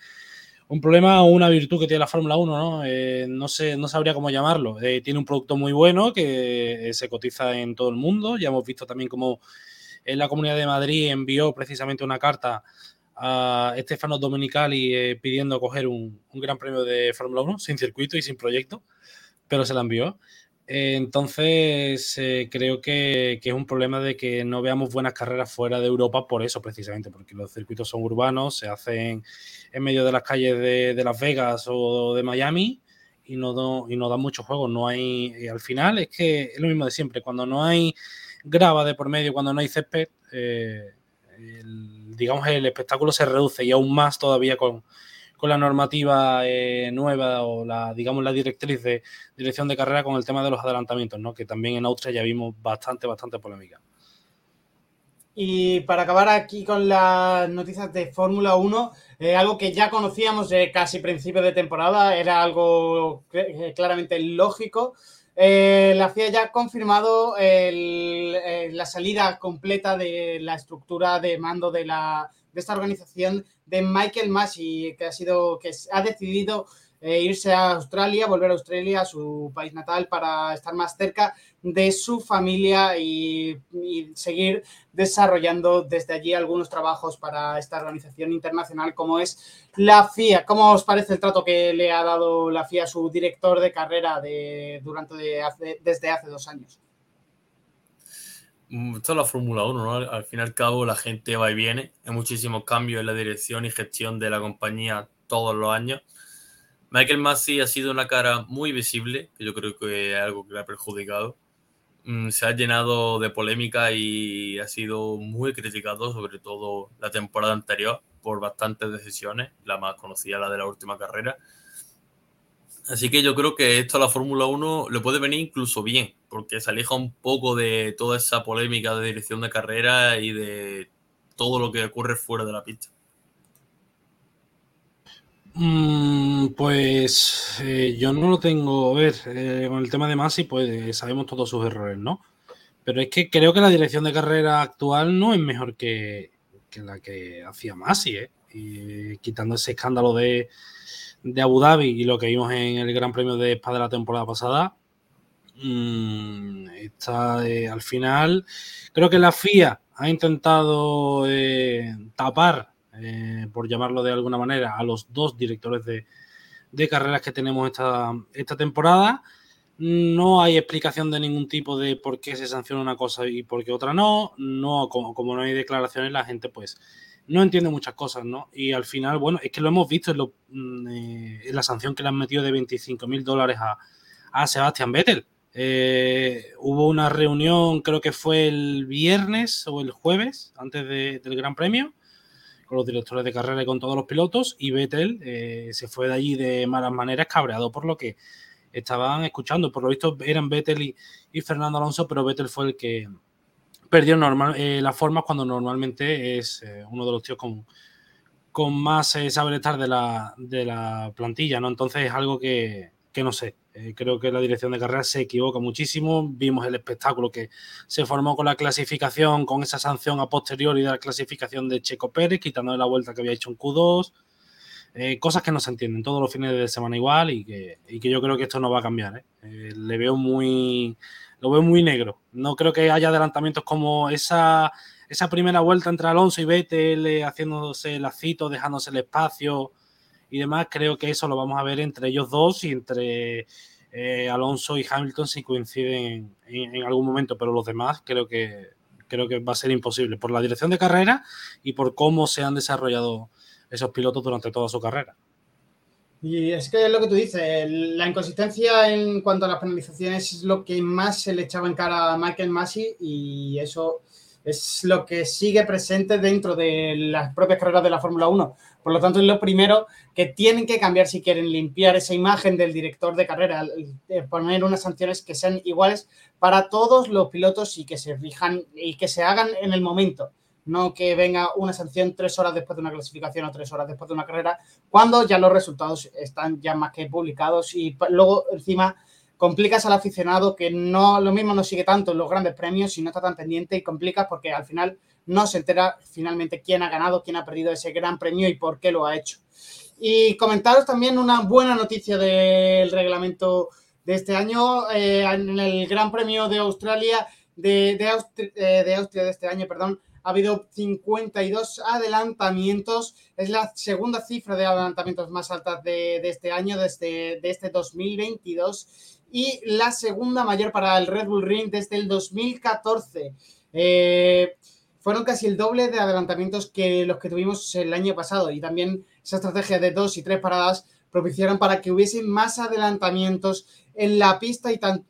un problema o una virtud que tiene la Fórmula 1, ¿no? Eh, no, sé, no sabría cómo llamarlo. Eh, tiene un producto muy bueno que eh, se cotiza en todo el mundo. Ya hemos visto también cómo en la Comunidad de Madrid envió precisamente una carta a Estefano Domenicali pidiendo coger un, un, gran premio de Fórmula 1 sin circuito y sin proyecto, pero se la envió. Entonces, eh, creo que, es un problema de que no veamos buenas carreras fuera de Europa por eso, precisamente, porque los circuitos son urbanos, se hacen en medio de las calles de, Las Vegas o de Miami y no, y no dan muchos juegos. No hay, al final es que es lo mismo de siempre, cuando no hay grava de por medio, cuando no hay césped, eh, digamos, el espectáculo se reduce y aún más todavía con, con la normativa eh, nueva o la, digamos, la directriz de dirección de carrera con el tema de los adelantamientos, ¿no? Que también en Austria ya vimos bastante, bastante polémica. Y para acabar aquí con las noticias de Fórmula 1, eh, algo que ya conocíamos de casi principio de temporada, era algo eh, claramente lógico. la FIA ya ha confirmado la salida completa de la estructura de mando de, la, de esta organización de Michael Massey, que ha sido, que ha decidido eh, irse a Australia, volver a Australia, a su país natal, para estar más cerca de su familia y, seguir desarrollando desde allí algunos trabajos para esta organización internacional como es la FIA. ¿Cómo os parece el trato que le ha dado la FIA a su director de carrera de, durante desde hace dos años? Mm, esto es la Fórmula 1, ¿no? Al fin y al cabo la gente va y viene. Hay muchísimos cambios en la dirección y gestión de la compañía todos los años. Michael Massey ha sido una cara muy visible, que yo creo que es algo que le ha perjudicado. Mm, se ha llenado de polémica y ha sido muy criticado, sobre todo la temporada anterior, por bastantes decisiones, la más conocida, la de la última carrera. Así que yo creo que esto a la Fórmula 1 le puede venir incluso bien, porque se aleja un poco de toda esa polémica de dirección de carrera y de todo lo que ocurre fuera de la pista. Mm, pues eh, yo no lo tengo. A ver, eh, con el tema de Masi, pues eh, sabemos todos sus errores, ¿no? Pero es que creo que la dirección de carrera actual no es mejor que, la que hacía Masi, ¿eh? y quitando ese escándalo de, de Abu Dhabi y lo que vimos en el Gran Premio de Spa de la temporada pasada, mmm, está eh, al final. Creo que la FIA ha intentado eh, tapar, eh, por llamarlo de alguna manera, a los dos directores de, carreras que tenemos esta, esta temporada. No hay explicación de ningún tipo de por qué se sanciona una cosa y por qué otra no. No, como no hay declaraciones, la gente pues no entiende muchas cosas, ¿no? Y al final, bueno, es que lo hemos visto en, lo, mm, eh, la sanción que le han metido de 25 mil dólares a, a Sebastian Vettel. Eh, hubo una reunión, creo que fue el viernes o el jueves, antes de, del Gran Premio, con los directores de carrera y con todos los pilotos, y Vettel eh, se fue de allí de malas maneras, cabreado por lo que estaban escuchando. Por lo visto eran Vettel y, y Fernando Alonso, pero Vettel fue el que, perdió normal, eh, las formas cuando normalmente es eh, uno de los tíos con, con más eh, saber estar de la, de la, plantilla, ¿no? Entonces es algo que, que no sé. Eh, creo que la dirección de carrera se equivoca muchísimo. Vimos el espectáculo que se formó con la clasificación, con esa sanción a posteriori de la clasificación de Checo Pérez, quitándole la vuelta que había hecho en Q2. Eh, cosas que no se entienden todos los fines de semana igual y que, y que yo creo que esto no va a cambiar. le veo muy lo veo muy negro. No creo que haya adelantamientos como esa, esa primera vuelta entre Alonso y Vettel haciéndose el lacito, dejándose el espacio y demás. Creo que eso lo vamos a ver entre ellos dos y entre eh, Alonso y Hamilton si coinciden en, en, algún momento, pero los demás creo que creo que va a ser imposible por la dirección de carrera y por cómo se han desarrollado esos pilotos durante toda su carrera. Y es que es lo que tú dices, la inconsistencia en cuanto a las penalizaciones es lo que más se le echaba en cara a Michael Massey y eso es lo que sigue presente dentro de las propias carreras de la Fórmula 1. Por lo tanto, es lo primero que tienen que cambiar si quieren limpiar esa imagen del director de carrera, poner unas sanciones que sean iguales para todos los pilotos y que se fijan y que se hagan en el momento no que venga una sanción tres horas después de una clasificación o tres horas después de una carrera, cuando ya los resultados están ya más que publicados y luego encima complicas al aficionado que no lo mismo no sigue tanto en los grandes premios y no está tan pendiente y complicas porque al final no se entera finalmente quién ha ganado, quién ha perdido ese gran premio y por qué lo ha hecho. Y comentaros también una buena noticia del reglamento de este año eh, en el Gran Premio de Australia de, de, Austria, eh, de Austria de este año, perdón, ha habido 52 adelantamientos. Es la segunda cifra de adelantamientos más alta de, de este año, desde de este 2022. Y la segunda mayor para el Red Bull Ring desde el 2014. Eh, fueron casi el doble de adelantamientos que los que tuvimos el año pasado. Y también esa estrategia de dos y tres paradas propiciaron para que hubiese más adelantamientos en la pista y, tan,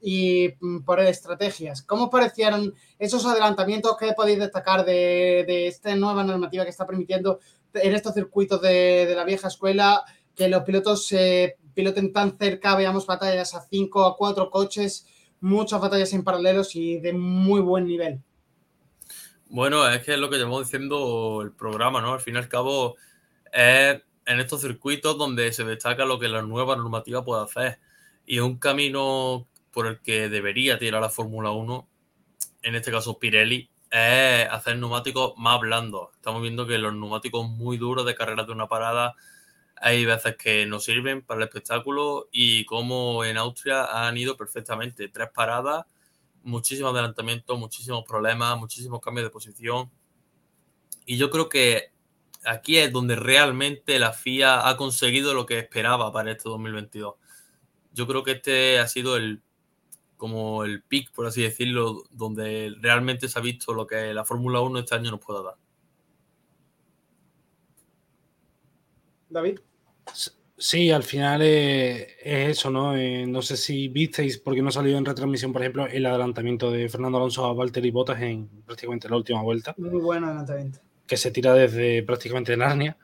mm, por estrategias. ¿Cómo parecieron esos adelantamientos que podéis destacar de, esta nueva normativa que está permitiendo en estos circuitos de, la vieja escuela que los pilotos se piloten tan cerca, veamos batallas a cinco a cuatro coches, muchas batallas en paralelos y de muy buen nivel? Bueno, es que es lo que llevamos diciendo el programa, ¿no? Al fin y al cabo, en estos circuitos donde se destaca lo que la nueva normativa puede hacer y un camino por el que debería tirar la Fórmula 1, en este caso Pirelli, es hacer neumáticos más blandos. Estamos viendo que los neumáticos muy duros de carreras de una parada hay veces que no sirven para el espectáculo y como en Austria han ido perfectamente. Tres paradas, muchísimos adelantamientos, muchísimos problemas, muchísimos cambios de posición. Y yo creo que aquí es donde realmente la FIA ha conseguido lo que esperaba para este 2022 yo creo que este ha sido el como el pick, por así decirlo, donde realmente se ha visto lo que la Fórmula 1 este año nos pueda dar. David. Sí, al final es, es eso, ¿no? Eh, no sé si visteis, porque no salió en retransmisión, por ejemplo, el adelantamiento de Fernando Alonso a Valtteri Bottas en prácticamente la última vuelta. Muy buen adelantamiento. Que se tira desde prácticamente Narnia.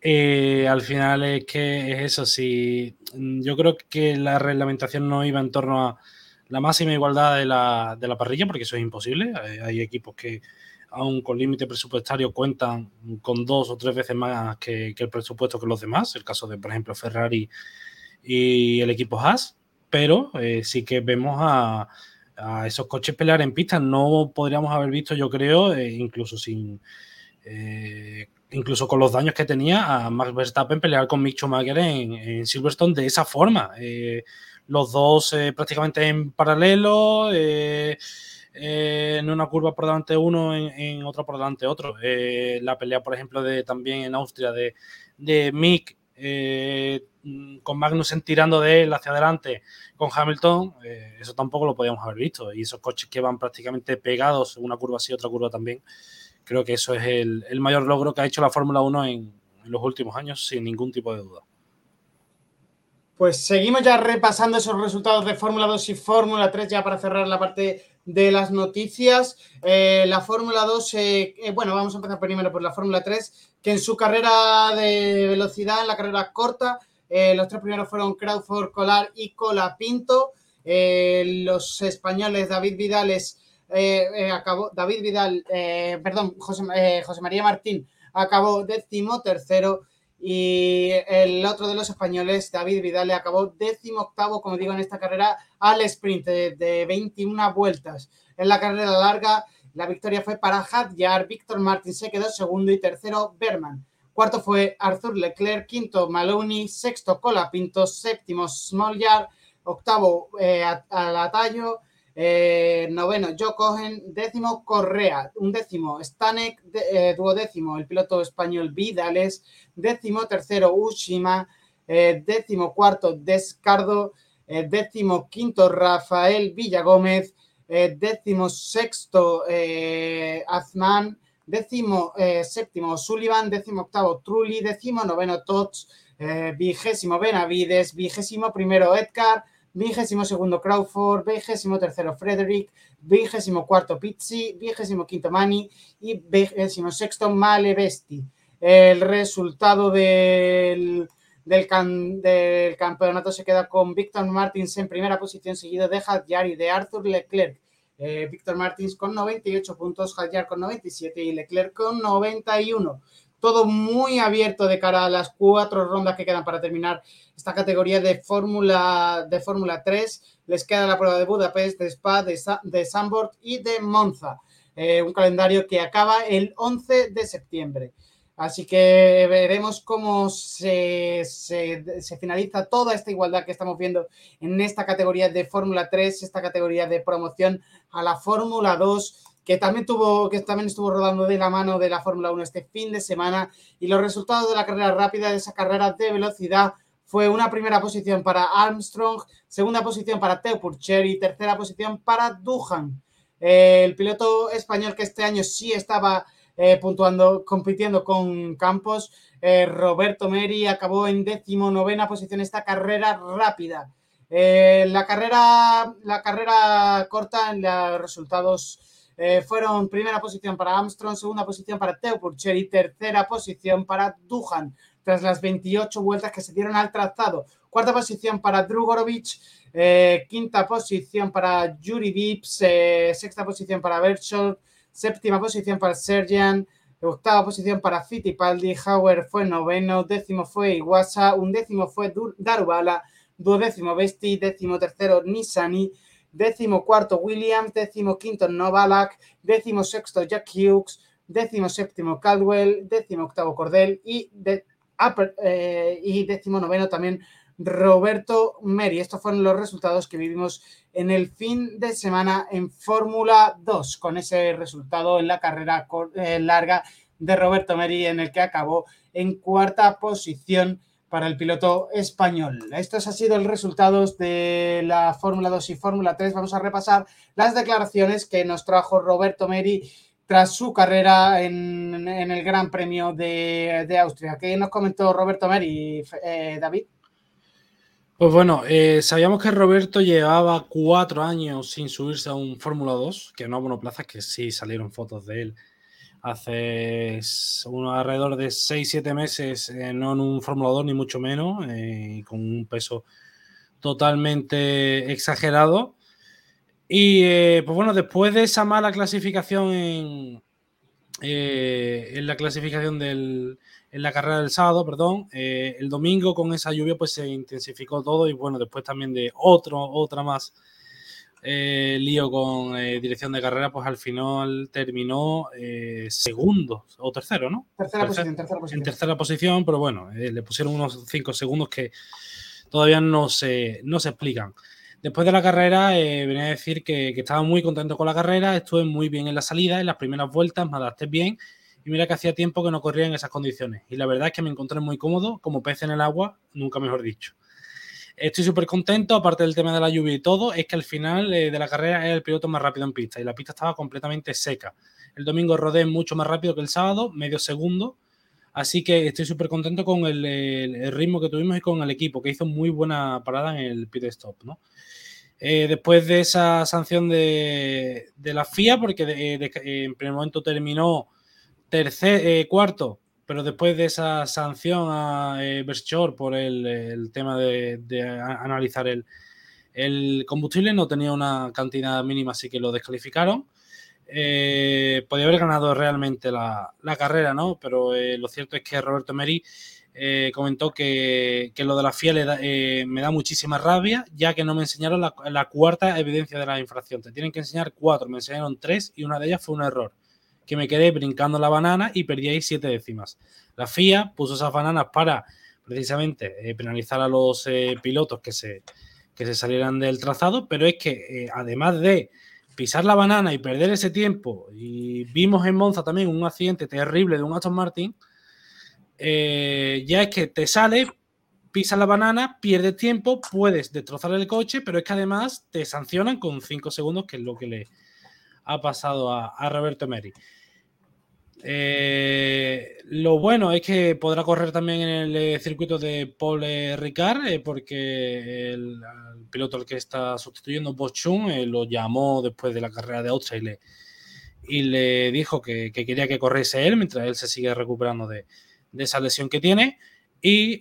Eh, al final es que es eso, si yo creo que la reglamentación no iba en torno a la máxima igualdad de la, de la parrilla, porque eso es imposible. Hay, hay equipos que, aún con límite presupuestario, cuentan con dos o tres veces más que, el presupuesto que los demás. El caso de, por ejemplo, Ferrari y el equipo Haas. Pero eh, sí que vemos a, a, esos coches pelear en pista. No podríamos haber visto, yo creo, eh, incluso sin. Eh, incluso con los daños que tenía, a Max Verstappen pelear con Mick Schumacher en, Silverstone de esa forma. Eh, los dos eh, prácticamente en paralelo, en una curva por delante uno, en, otra por delante otro. la pelea, por ejemplo, de también en Austria de, de Mick con Magnussen tirando de él hacia adelante con Hamilton, eso tampoco lo podíamos haber visto. Y esos coches que van prácticamente pegados, una curva así, otra curva también creo que eso es el, mayor logro que ha hecho la Fórmula 1 en, los últimos años, sin ningún tipo de duda. Pues seguimos ya repasando esos resultados de Fórmula 2 y Fórmula 3 ya para cerrar la parte de las noticias. Eh, la Fórmula 2, eh, eh, bueno, vamos a empezar primero por la Fórmula 3, que en su carrera de velocidad, en la carrera corta, los tres primeros fueron Crawford, Colar y Colapinto. los españoles David Vidales eh, eh, acabó, David Vidal, eh, perdón, José, María Martín acabó décimo tercero y el otro de los españoles, David Vidal, le acabó décimo octavo, como digo, en esta carrera al sprint de, 21 vueltas. En la carrera larga, la victoria fue para Hadjar, Víctor Martín se quedó segundo y tercero Berman. Cuarto fue Arthur Leclerc, quinto Maloney, sexto Colapinto, séptimo Smolyar, octavo Alatallo, eh, noveno, Joe Cohen. Décimo, Correa. Un décimo, Stanek. Eh, duodécimo, el piloto español Vidales. Décimo tercero, Ushima. Eh, décimo cuarto, Descardo. décimo quinto, Rafael Villagómez. décimo sexto, Azman. Décimo séptimo, Sullivan. Décimo octavo, Trulli. Décimo noveno, Tots. vigésimo, Benavides. Vigésimo primero, Edgar vigésimo segundo Crawford, vigésimo tercero Frederick, vigésimo cuarto Pizzi, vigésimo quinto Mani y vigésimo sexto Malevesti. El resultado del, del, campeonato se queda con Víctor Martins en primera posición, seguido de Hadjar y de Arthur Leclerc. Eh, Víctor Martins con 98 puntos, Hadjar con 97 y Leclerc con 91 todo muy abierto de cara a las cuatro rondas que quedan para terminar esta categoría de Fórmula de Fórmula 3. Les queda la prueba de Budapest, de Spa, de, de y de Monza. Eh, un calendario que acaba el 11 de septiembre. Así que veremos cómo se, se, finaliza toda esta igualdad que estamos viendo en esta categoría de Fórmula 3, esta categoría de promoción a la Fórmula 2 que también tuvo, que también estuvo rodando de la mano de la Fórmula 1 este fin de semana. Y los resultados de la carrera rápida, de esa carrera de velocidad, fue una primera posición para Armstrong, segunda posición para Teo Purcher y tercera posición para Duhan. el piloto español que este año sí estaba eh, puntuando, compitiendo con Campos, eh, Roberto Meri, acabó en décimo novena posición esta carrera rápida. Eh, la, carrera, la carrera corta en los resultados eh, fueron primera posición para Armstrong, segunda posición para Teo Purcher y tercera posición para Duhan, tras las 28 vueltas que se dieron al trazado. Cuarta posición para Drugorovich, eh, quinta posición para Yuri Vips, eh, sexta posición para Berchol, séptima posición para Sergian, octava posición para Fittipaldi, Hauer fue noveno, décimo fue Iwasa, décimo fue Darubala, duodécimo Besti, décimo tercero Nisani, décimo cuarto Williams, décimo quinto Novalak, décimo sexto Jack Hughes, décimo séptimo Caldwell, décimo octavo Cordell y, de, eh, décimo noveno también Roberto Meri. Estos fueron los resultados que vivimos en el fin de semana en Fórmula 2, con ese resultado en la carrera eh, larga de Roberto Meri, en el que acabó en cuarta posición para el piloto español. Estos han sido los resultados de la Fórmula 2 y Fórmula 3. Vamos a repasar las declaraciones que nos trajo Roberto Meri tras su carrera en, el Gran Premio de, Austria. ¿Qué nos comentó Roberto Meri, eh, David? Pues bueno, eh, sabíamos que Roberto llevaba cuatro años sin subirse a un Fórmula 2, que no a monoplazas, que sí salieron fotos de él hace unos alrededor de 6-7 meses, eh, no en un Fórmula 2 ni mucho menos, eh, con un peso totalmente exagerado. Y eh, pues bueno, después de esa mala clasificación en, en la clasificación del, en la carrera del sábado, perdón, el domingo con esa lluvia pues se intensificó todo y bueno, después también de otro, otra más eh, lío con eh, dirección de carrera, pues al final terminó eh, segundo o tercero, ¿no? Tercera posición, tercera posición. En tercera posición, pero bueno, le pusieron unos cinco segundos que todavía no se, no se explican. Después de la carrera, venía a decir que, que, estaba muy contento con la carrera, estuve muy bien en la salida, en las primeras vueltas me adapté bien y mira que hacía tiempo que no corría en esas condiciones. Y la verdad es que me encontré muy cómodo, como pez en el agua, nunca mejor dicho. Estoy súper contento, aparte del tema de la lluvia y todo, es que al final eh, de la carrera es el piloto más rápido en pista y la pista estaba completamente seca. El domingo rodé mucho más rápido que el sábado, medio segundo, así que estoy súper contento con el, ritmo que tuvimos y con el equipo, que hizo muy buena parada en el pit stop, ¿no? Eh, después de esa sanción de, la FIA, porque en primer momento terminó tercer, cuarto pero después de esa sanción a eh, por el, tema de, analizar el, combustible, no tenía una cantidad mínima, así que lo descalificaron. Eh, podía haber ganado realmente la, carrera, ¿no? Pero eh, lo cierto es que Roberto Meri eh, comentó que, lo de la FIA me da muchísima rabia, ya que no me enseñaron la, cuarta evidencia de la infracción. Te tienen que enseñar cuatro, me enseñaron tres y una de ellas fue un error que me quedé brincando la banana y perdí ahí siete décimas. La FIA puso esas bananas para precisamente eh, penalizar a los eh, pilotos que se, que se salieran del trazado, pero es que eh, además de pisar la banana y perder ese tiempo, y vimos en Monza también un accidente terrible de un Aston Martin, ya es que te sale, pisas la banana, pierdes tiempo, puedes destrozar el coche, pero es que además te sancionan con cinco segundos, que es lo que le ha pasado a, Roberto Meri. Eh, lo bueno es que podrá correr también en el eh, circuito de Paul Ricard, eh, porque el, piloto al que está sustituyendo, Bochun, lo llamó después de la carrera de Austria y le, y le dijo que, quería que corriese él mientras él se sigue recuperando de, de esa lesión que tiene. Y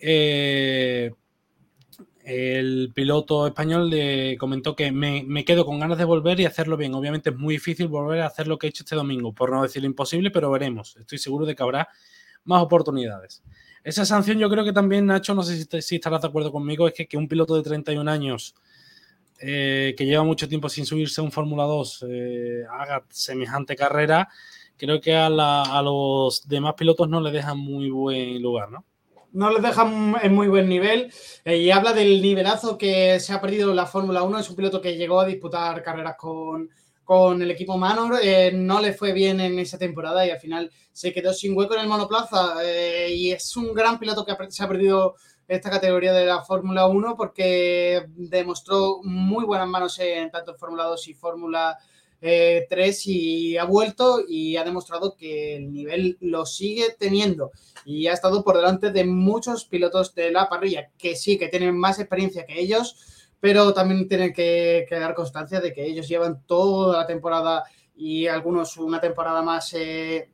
el piloto español le comentó que me, quedo con ganas de volver y hacerlo bien. Obviamente es muy difícil volver a hacer lo que he hecho este domingo, por no decir imposible, pero veremos. Estoy seguro de que habrá más oportunidades. Esa sanción yo creo que también, Nacho, no sé si, estarás de acuerdo conmigo, es que, un piloto de 31 años eh, que lleva mucho tiempo sin subirse a un Fórmula 2 eh, haga semejante carrera, creo que a, a los demás pilotos no le deja muy buen lugar, ¿no? No les deja en muy buen nivel eh, y habla del nivelazo que se ha perdido la Fórmula 1. Es un piloto que llegó a disputar carreras con, con el equipo Manor, eh, no le fue bien en esa temporada y al final se quedó sin hueco en el monoplaza eh, y es un gran piloto que se ha perdido esta categoría de la Fórmula 1 porque demostró muy buenas manos en tanto Fórmula 2 y Fórmula 3 y ha vuelto y ha demostrado que el nivel lo sigue teniendo y ha estado por delante de muchos pilotos de la parrilla que sí, que tienen más experiencia que ellos, pero también tienen que, dar constancia de que ellos llevan toda la temporada y algunos una temporada más eh,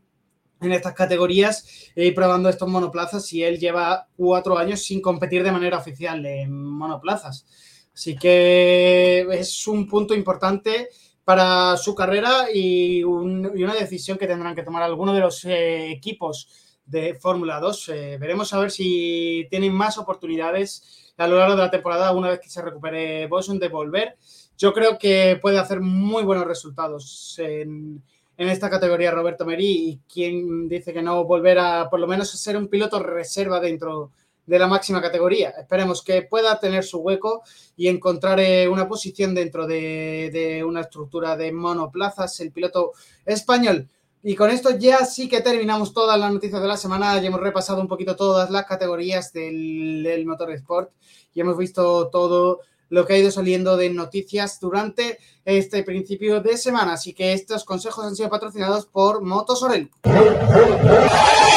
en estas categorías y probando estos monoplazas y él lleva cuatro años sin competir de manera oficial en monoplazas. Así que es un punto importante para su carrera y, una decisión que tendrán que tomar algunos de los eh, equipos de Fórmula 2. Eh, veremos a ver si tienen más oportunidades a lo largo de la temporada, una vez que se recupere Boson, de volver. Yo creo que puede hacer muy buenos resultados en, esta categoría Roberto Meri y quien dice que no volverá por lo menos a ser un piloto reserva dentro de la máxima categoría. Esperemos que pueda tener su hueco y encontrar una posición dentro de, de una estructura de monoplazas. El piloto español y con esto ya sí que terminamos todas las noticias de la semana. Ya hemos repasado un poquito todas las categorías del, del motor sport y hemos visto todo lo que ha ido saliendo de noticias durante este principio de semana. Así que estos consejos han sido patrocinados por Motosorel.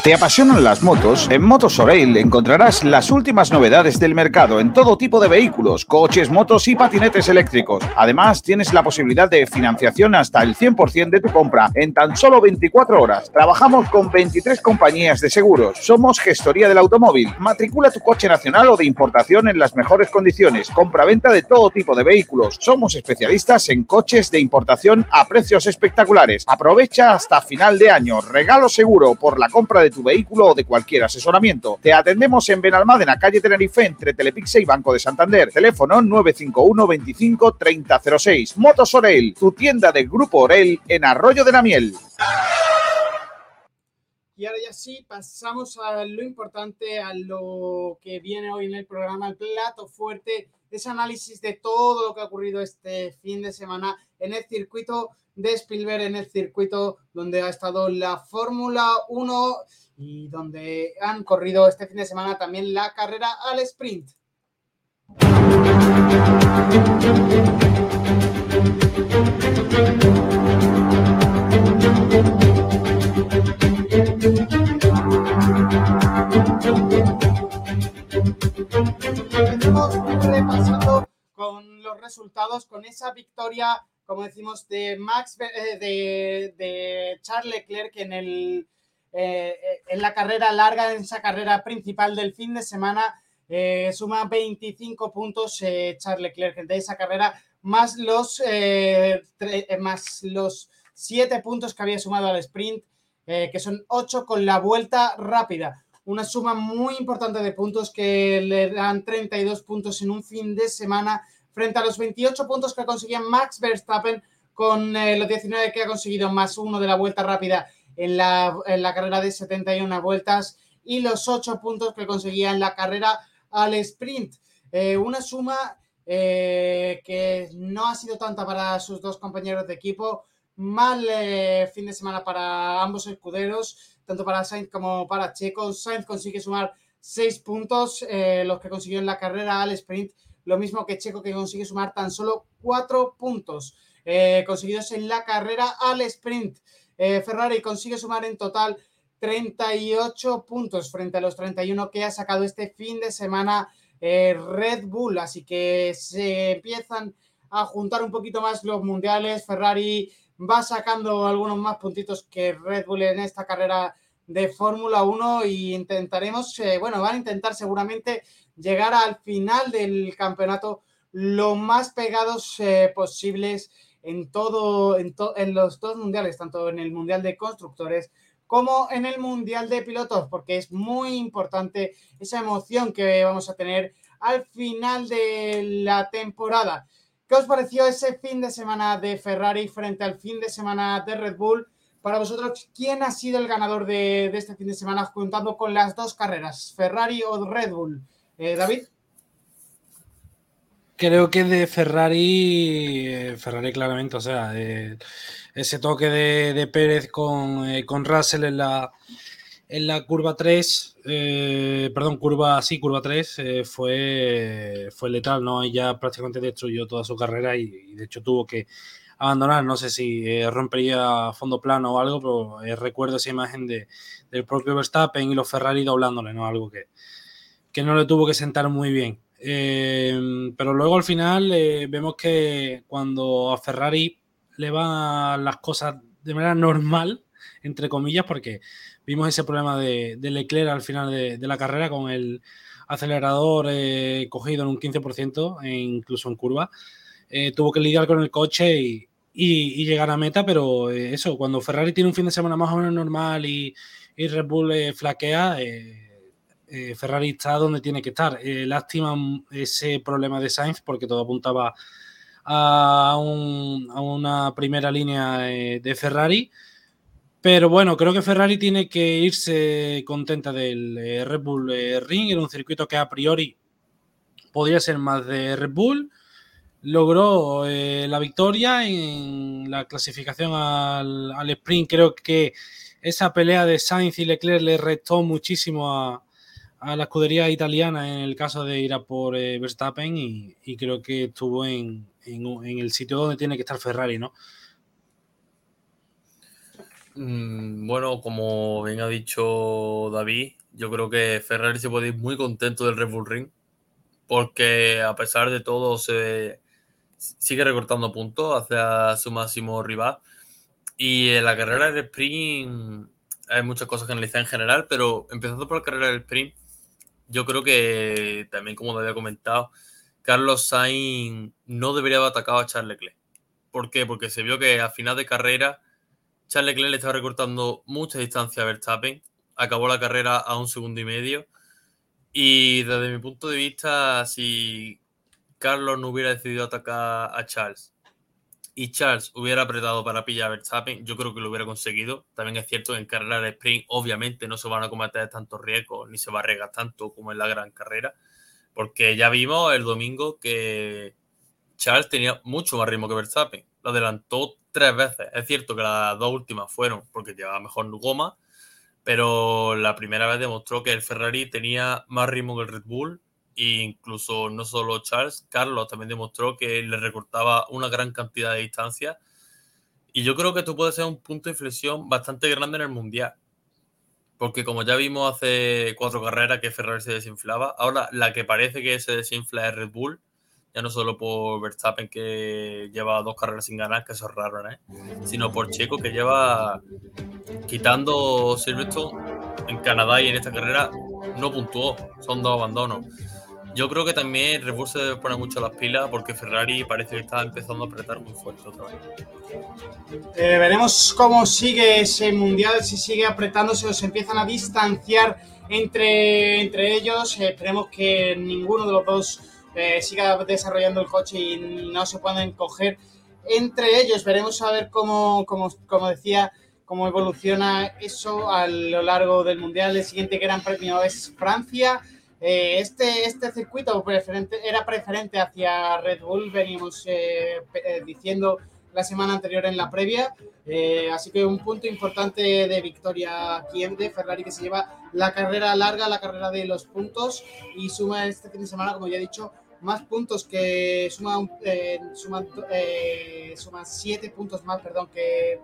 ¿Te apasionan las motos? En Motosorel encontrarás las últimas novedades del mercado en todo tipo de vehículos, coches, motos y patinetes eléctricos. Además, tienes la posibilidad de financiación hasta el 100% de tu compra en tan solo 24 horas. Trabajamos con 23 compañías de seguros. Somos gestoría del automóvil. Matricula tu coche nacional o de importación en las mejores condiciones. Compra-venta de todo tipo de vehículos. Somos especialistas en coches de importación a precios espectaculares. Aprovecha hasta final de año. Regalo seguro por la compra de tu vehículo o de cualquier asesoramiento. Te atendemos en Benalmádena, calle Tenerife, entre Telepixe y Banco de Santander. Teléfono 951 25 3006. Motos Orel, tu tienda del Grupo Orel en Arroyo de la Miel. Y ahora ya sí, pasamos a lo importante, a lo que viene hoy en el programa, el plato fuerte, ese análisis de todo lo que ha ocurrido este fin de semana en el circuito de Spielberg, en el circuito donde ha estado la Fórmula 1 y donde han corrido este fin de semana también la carrera al sprint. Con los resultados, con esa victoria, como decimos, de Max, eh, de, Charles Leclerc en, el, eh, en la carrera larga, en esa carrera principal del fin de semana. Eh, suma 25 puntos Charles Leclerc de esa carrera, más los, más los 7 puntos que había sumado al sprint, que son 8 con la vuelta rápida una suma muy importante de puntos que le dan 32 puntos en un fin de semana frente a los 28 puntos que conseguía Max Verstappen con eh, los 19 que ha conseguido más uno de la vuelta rápida en la, carrera de 71 vueltas y los 8 puntos que conseguía en la carrera al sprint. Eh, una suma eh, que no ha sido tanta para sus dos compañeros de equipo. Mal fin de semana para ambos escuderos tanto para Sainz como para Checo. Sainz consigue sumar seis puntos, eh, los que consiguió en la carrera al sprint, lo mismo que Checo que consigue sumar tan solo cuatro puntos eh, conseguidos en la carrera al sprint. Eh, Ferrari consigue sumar en total 38 puntos frente a los 31 que ha sacado este fin de semana Red Bull, así que se empiezan a juntar un poquito más los mundiales. Ferrari va sacando algunos más puntitos que Red Bull en esta carrera de Fórmula 1 y intentaremos, eh, bueno, van a intentar seguramente llegar al final del campeonato lo más pegados eh, posibles en todo, en, en, los dos mundiales, tanto en el mundial de constructores como en el mundial de pilotos, porque es muy importante esa emoción que vamos a tener al final de la temporada. ¿Qué os pareció ese fin de semana de Ferrari frente al fin de semana de Red Bull? Para vosotros, ¿quién ha sido el ganador de, este fin de semana juntando con las dos carreras, Ferrari o Red Bull? Eh, David. Creo que de Ferrari, eh, Ferrari claramente, o sea, eh, ese toque de, Pérez con, con Russell en la, en la curva 3, eh, perdón, curva, sí, curva 3, eh, fue, fue letal, ¿no? Ya prácticamente destruyó toda su carrera y, de hecho tuvo que abandonar, no sé si eh, rompería fondo plano o algo, pero recuerdo esa imagen de, del propio Verstappen y los Ferrari doblándole, ¿no? Algo que, que no le tuvo que sentar muy bien. pero luego al final vemos que cuando a Ferrari le van las cosas de manera normal, entre comillas, porque vimos ese problema de, Leclerc al final de, la carrera con el acelerador eh, cogido en un 15% e incluso en curva. Eh, tuvo que lidiar con el coche y, llegar a meta, pero eh, eso, cuando Ferrari tiene un fin de semana más o menos normal y, Red Bull flaquea, Ferrari está donde tiene que estar. lástima ese problema de Sainz porque todo apuntaba a, a una primera línea de Ferrari pero bueno, creo que Ferrari tiene que irse contenta del eh, Red Bull eh, Ring. Era un circuito que a priori podría ser más de Red Bull. Logró eh, la victoria en la clasificación al, sprint. Creo que esa pelea de Sainz y Leclerc le restó muchísimo a, la escudería italiana en el caso de ir a por Verstappen y, creo que estuvo en, en, el sitio donde tiene que estar Ferrari, ¿no? Mm, bueno, como bien ha dicho David, yo creo que Ferrari se puede ir muy contento del Red Bull Ring, porque a pesar de todo se sigue recortando puntos hacia su máximo rival. Y en la carrera de sprint hay muchas cosas que analizar en general, pero empezando por la carrera del sprint, yo creo que también, como te había comentado, Carlos Sainz no debería haber atacado a Charles Leclerc. ¿Por qué? Porque se vio que a final de carrera Charles Leclerc le estaba recortando mucha distancia a Verstappen. Acabó la carrera a un segundo y medio. Y desde mi punto de vista, si Carlos no hubiera decidido atacar a Charles y Charles hubiera apretado para pillar a Verstappen, yo creo que lo hubiera conseguido. También es cierto que en carrera de sprint, obviamente, no se van a cometer tantos riesgos ni se va a regar tanto como en la gran carrera, porque ya vimos el domingo que Charles tenía mucho más ritmo que Verstappen. Lo adelantó tres veces. Es cierto que las dos últimas fueron porque llevaba mejor goma, pero la primera vez demostró que el Ferrari tenía más ritmo que el Red Bull e incluso no solo Charles, Carlos también demostró que le recortaba una gran cantidad de distancia. Y yo creo que esto puede ser un punto de inflexión bastante grande en el Mundial. Porque como ya vimos hace cuatro carreras que Ferrari se desinflaba, ahora la que parece que se desinfla es Red Bull ya no solo por Verstappen que lleva dos carreras sin ganar, que eso es raro, ¿eh? sino por Checo que lleva quitando Silverstone en Canadá y en esta carrera no puntuó, son dos abandonos. Yo creo que también Bull se debe poner mucho las pilas porque Ferrari parece que está empezando a apretar muy fuerte otra vez. Eh, veremos cómo sigue ese mundial, si sigue apretándose o se empiezan a distanciar entre, entre ellos. esperemos que ninguno de los dos eh, siga desarrollando el coche y no se pueden coger entre ellos. Veremos a ver cómo, como decía, cómo evoluciona eso a lo largo del Mundial. El siguiente Gran Premio es Francia. Eh, este, este circuito preferente, era preferente hacia Red Bull, venimos eh, diciendo la semana anterior en la previa. así que un punto importante de victoria aquí de Ferrari que se lleva la carrera larga, la carrera de los puntos y suma este fin de semana, como ya he dicho, más puntos que suma, eh, suma, eh, suma, siete puntos más, perdón, que,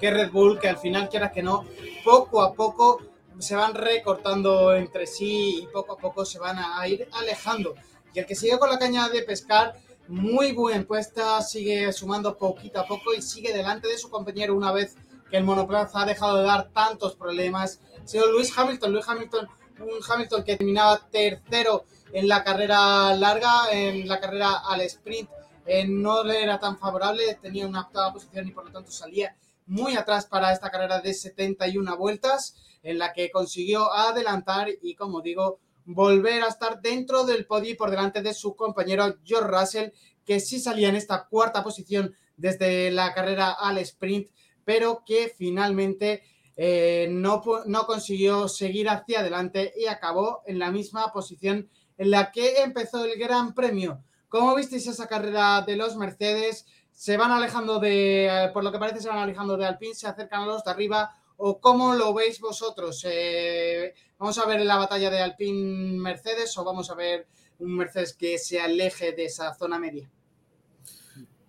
que Red Bull, que al final, quieras que no, poco a poco se van recortando entre sí y poco a poco se van a, ir alejando. Y el que sigue con la caña de pescar, muy buen puesta, sigue sumando poquito a poco y sigue delante de su compañero una vez que el monoplaza ha dejado de dar tantos problemas. Ha Luis Hamilton, Luis Hamilton, un Hamilton que terminaba tercero en la carrera larga, en la carrera al sprint, eh, no le era tan favorable, tenía una octava posición y por lo tanto salía muy atrás para esta carrera de 71 vueltas, en la que consiguió adelantar y, como digo, volver a estar dentro del podio por delante de su compañero George Russell, que sí salía en esta cuarta posición desde la carrera al sprint, pero que finalmente eh, no, no consiguió seguir hacia adelante y acabó en la misma posición en la que empezó el Gran Premio. ¿Cómo visteis esa carrera de los Mercedes? ¿Se van alejando de, eh, por lo que parece, se van alejando de Alpine, se acercan a los de arriba? ¿O cómo lo veis vosotros? Eh, ¿Vamos a ver la batalla de Alpine-Mercedes o vamos a ver un Mercedes que se aleje de esa zona media?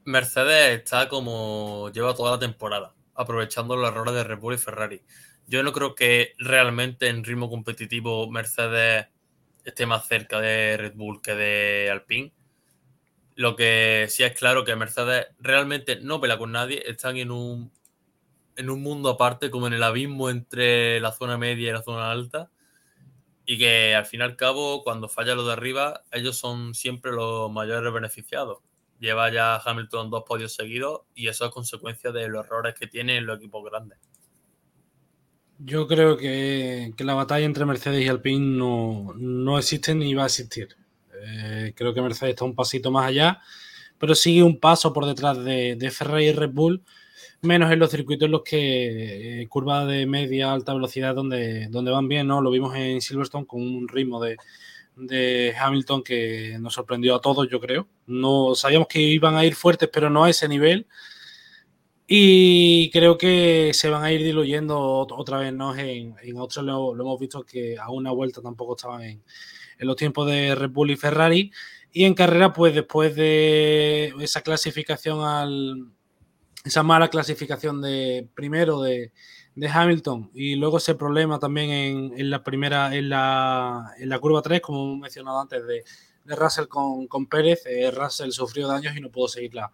Mercedes está como lleva toda la temporada, aprovechando los errores de Red Bull y Ferrari. Yo no creo que realmente en ritmo competitivo Mercedes esté más cerca de Red Bull que de Alpine. Lo que sí es claro que Mercedes realmente no pela con nadie, están en un, en un mundo aparte, como en el abismo entre la zona media y la zona alta. Y que al fin y al cabo, cuando falla lo de arriba, ellos son siempre los mayores beneficiados. Lleva ya Hamilton dos podios seguidos y eso es consecuencia de los errores que tienen los equipos grandes. Yo creo que, la batalla entre Mercedes y Alpine no, existe ni va a existir. Eh, creo que Mercedes está un pasito más allá, pero sigue un paso por detrás de, Ferrari y Red Bull, menos en los circuitos en los que eh, curva de media alta velocidad donde, donde van bien, ¿no? Lo vimos en Silverstone con un ritmo de, de Hamilton que nos sorprendió a todos, yo creo. No sabíamos que iban a ir fuertes, pero no a ese nivel. Y creo que se van a ir diluyendo otra vez, ¿no? En, en otros lo, hemos visto que a una vuelta tampoco estaban en, los tiempos de Red Bull y Ferrari. Y en carrera, pues después de esa clasificación al. Esa mala clasificación de primero de, Hamilton y luego ese problema también en, la primera, en la, curva 3, como hemos mencionado antes, de, Russell con, Pérez. Eh, Russell sufrió daños y no pudo seguir la,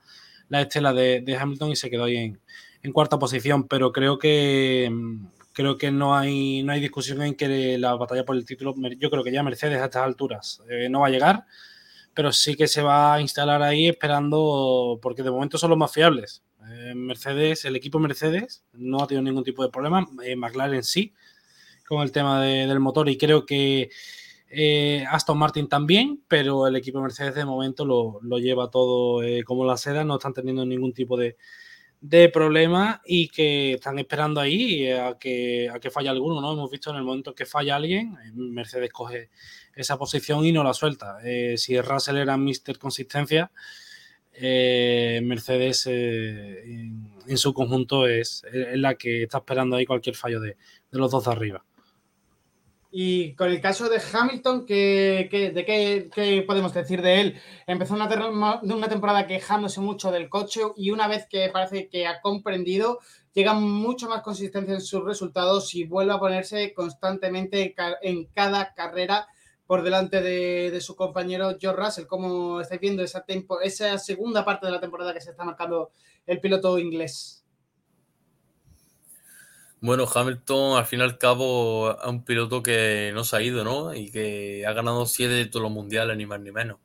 la estela de, Hamilton y se quedó ahí en, cuarta posición. Pero creo que creo que no hay, no hay discusión en que la batalla por el título, yo creo que ya Mercedes a estas alturas eh, no va a llegar. pero sí que se va a instalar ahí esperando, porque de momento son los más fiables. Eh, Mercedes, el equipo Mercedes no ha tenido ningún tipo de problema, eh, McLaren sí, con el tema del motor y creo que eh, Aston Martin también, pero el equipo Mercedes de momento lo, lleva todo como la seda, no están teniendo ningún tipo de, de problema y que están esperando ahí a que, a que falle alguno, ¿no? Hemos visto en el momento que falla alguien, Mercedes coge esa posición y no la suelta. si Russell era Mr. Consistencia, eh, Mercedes eh, en, su conjunto es, la que está esperando ahí cualquier fallo de, los dos de arriba. Y con el caso de Hamilton, ¿qué, de qué, podemos decir de él? Empezó una, una temporada quejándose mucho del coche y una vez que parece que ha comprendido, llega mucho más consistencia en sus resultados y vuelve a ponerse constantemente en cada carrera por delante de, su compañero George Russell. ¿Cómo estáis viendo esa, esa segunda parte de la temporada que se está marcando el piloto inglés? Bueno, Hamilton al fin y al cabo es un piloto que no se ha ido, ¿no? Y que ha ganado siete de todos los mundiales, ni más ni menos.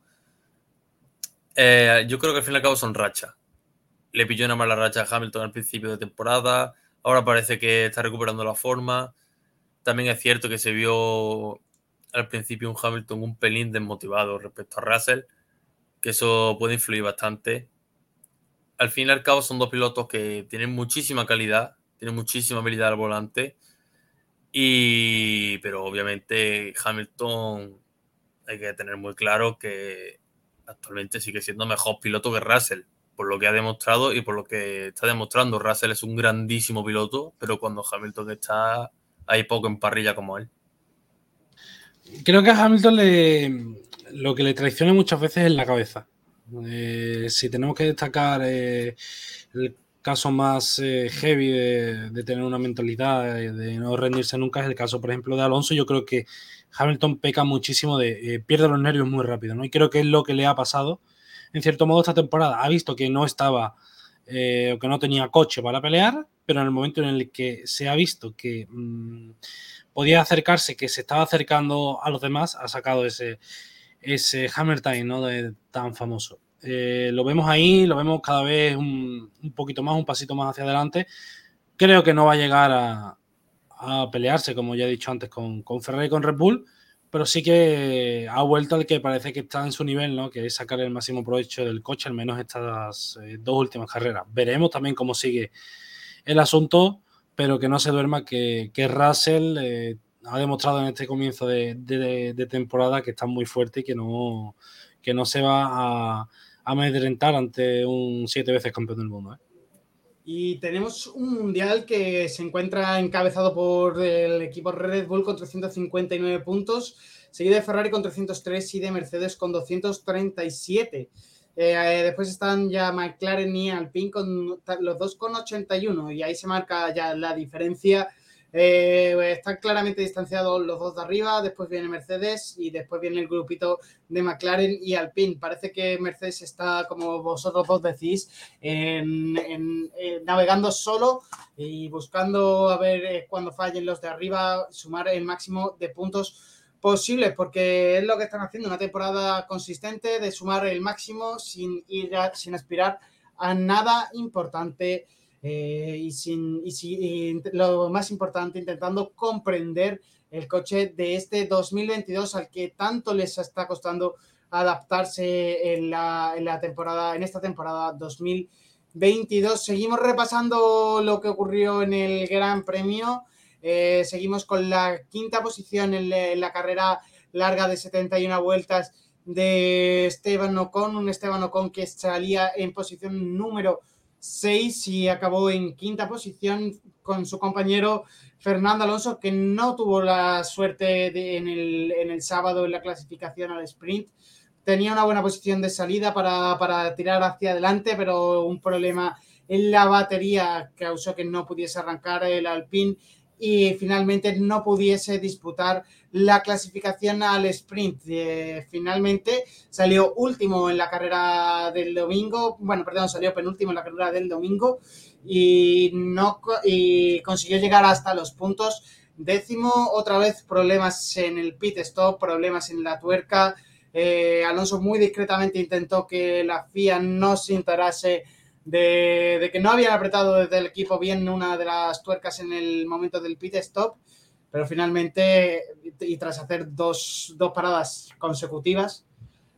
Eh, yo creo que al fin y al cabo son rachas. Le pilló una mala racha a Hamilton al principio de temporada. Ahora parece que está recuperando la forma. También es cierto que se vio al principio un Hamilton un pelín desmotivado respecto a Russell, que eso puede influir bastante. Al fin y al cabo son dos pilotos que tienen muchísima calidad, tienen muchísima habilidad al volante, y pero obviamente Hamilton hay que tener muy claro que actualmente sigue siendo mejor piloto que Russell, por lo que ha demostrado y por lo que está demostrando. Russell es un grandísimo piloto, pero cuando Hamilton está, hay poco en parrilla como él creo que a Hamilton le, lo que le traiciona muchas veces es la cabeza. Eh, si tenemos que destacar eh, el caso más eh, heavy de, tener una mentalidad de no rendirse nunca es el caso, por ejemplo, de Alonso. Yo creo que Hamilton peca muchísimo de pierde los nervios muy rápido, ¿no? Y creo que es lo que le ha pasado, en cierto modo, esta temporada. Ha visto que no estaba o que no tenía coche para pelear, pero en el momento en el que se ha visto que mm, podía acercarse, que se estaba acercando a los demás, ha sacado ese, ese Hammer Time ¿no? de, tan famoso. Eh, lo vemos ahí, lo vemos cada vez un, poquito más, un pasito más hacia adelante. Creo que no va a llegar a, pelearse, como ya he dicho antes, con, con Ferrari y con Red Bull, pero sí que ha vuelto al que parece que está en su nivel, ¿no? que es sacar el máximo provecho del coche, al menos estas eh, dos últimas carreras. Veremos también cómo sigue el asunto pero que no se duerma que, que Russell eh, ha demostrado en este comienzo de, temporada que está muy fuerte y que no, que no se va a, amedrentar ante un siete veces campeón del mundo. ¿eh? Y tenemos un mundial que se encuentra encabezado por el equipo Red Bull con 359 puntos, seguido de Ferrari con 303 y de Mercedes con 237. Eh, después están ya McLaren y Alpine con los dos con 81 y ahí se marca ya la diferencia. Eh, están claramente distanciados los dos de arriba, después viene Mercedes y después viene el grupito de McLaren y Alpine. Parece que Mercedes está, como vosotros dos decís, navegando solo y buscando a ver eh, cuando fallen los de arriba, sumar el máximo de puntos posible, porque es lo que están haciendo, una temporada consistente de sumar el máximo sin ir sin aspirar a nada importante eh, y, sin, y, lo más importante, intentando comprender el coche de este 2022 al que tanto les está costando adaptarse en la, en la temporada, en esta temporada 2022. Seguimos repasando lo que ocurrió en el Gran Premio. Eh, seguimos con la quinta posición en, la carrera larga de 71 vueltas de Esteban Ocon, un Esteban Ocon que salía en posición número 6 y acabó en quinta posición con su compañero Fernando Alonso, que no tuvo la suerte en, el, sábado en la clasificación al sprint. Tenía una buena posición de salida para, para tirar hacia adelante, pero un problema en la batería causó que no pudiese arrancar el Alpine y finalmente no pudiese disputar la clasificación al sprint. Eh, finalmente salió último en la carrera del domingo, bueno, perdón, salió penúltimo en la carrera del domingo y, no, y consiguió llegar hasta los puntos. Décimo, otra vez problemas en el pit stop, problemas en la tuerca. Eh, Alonso muy discretamente intentó que la FIA no se enterase de, que no habían apretado desde el equipo bien una de las tuercas en el momento del pit stop, pero finalmente, y tras hacer dos, dos paradas consecutivas,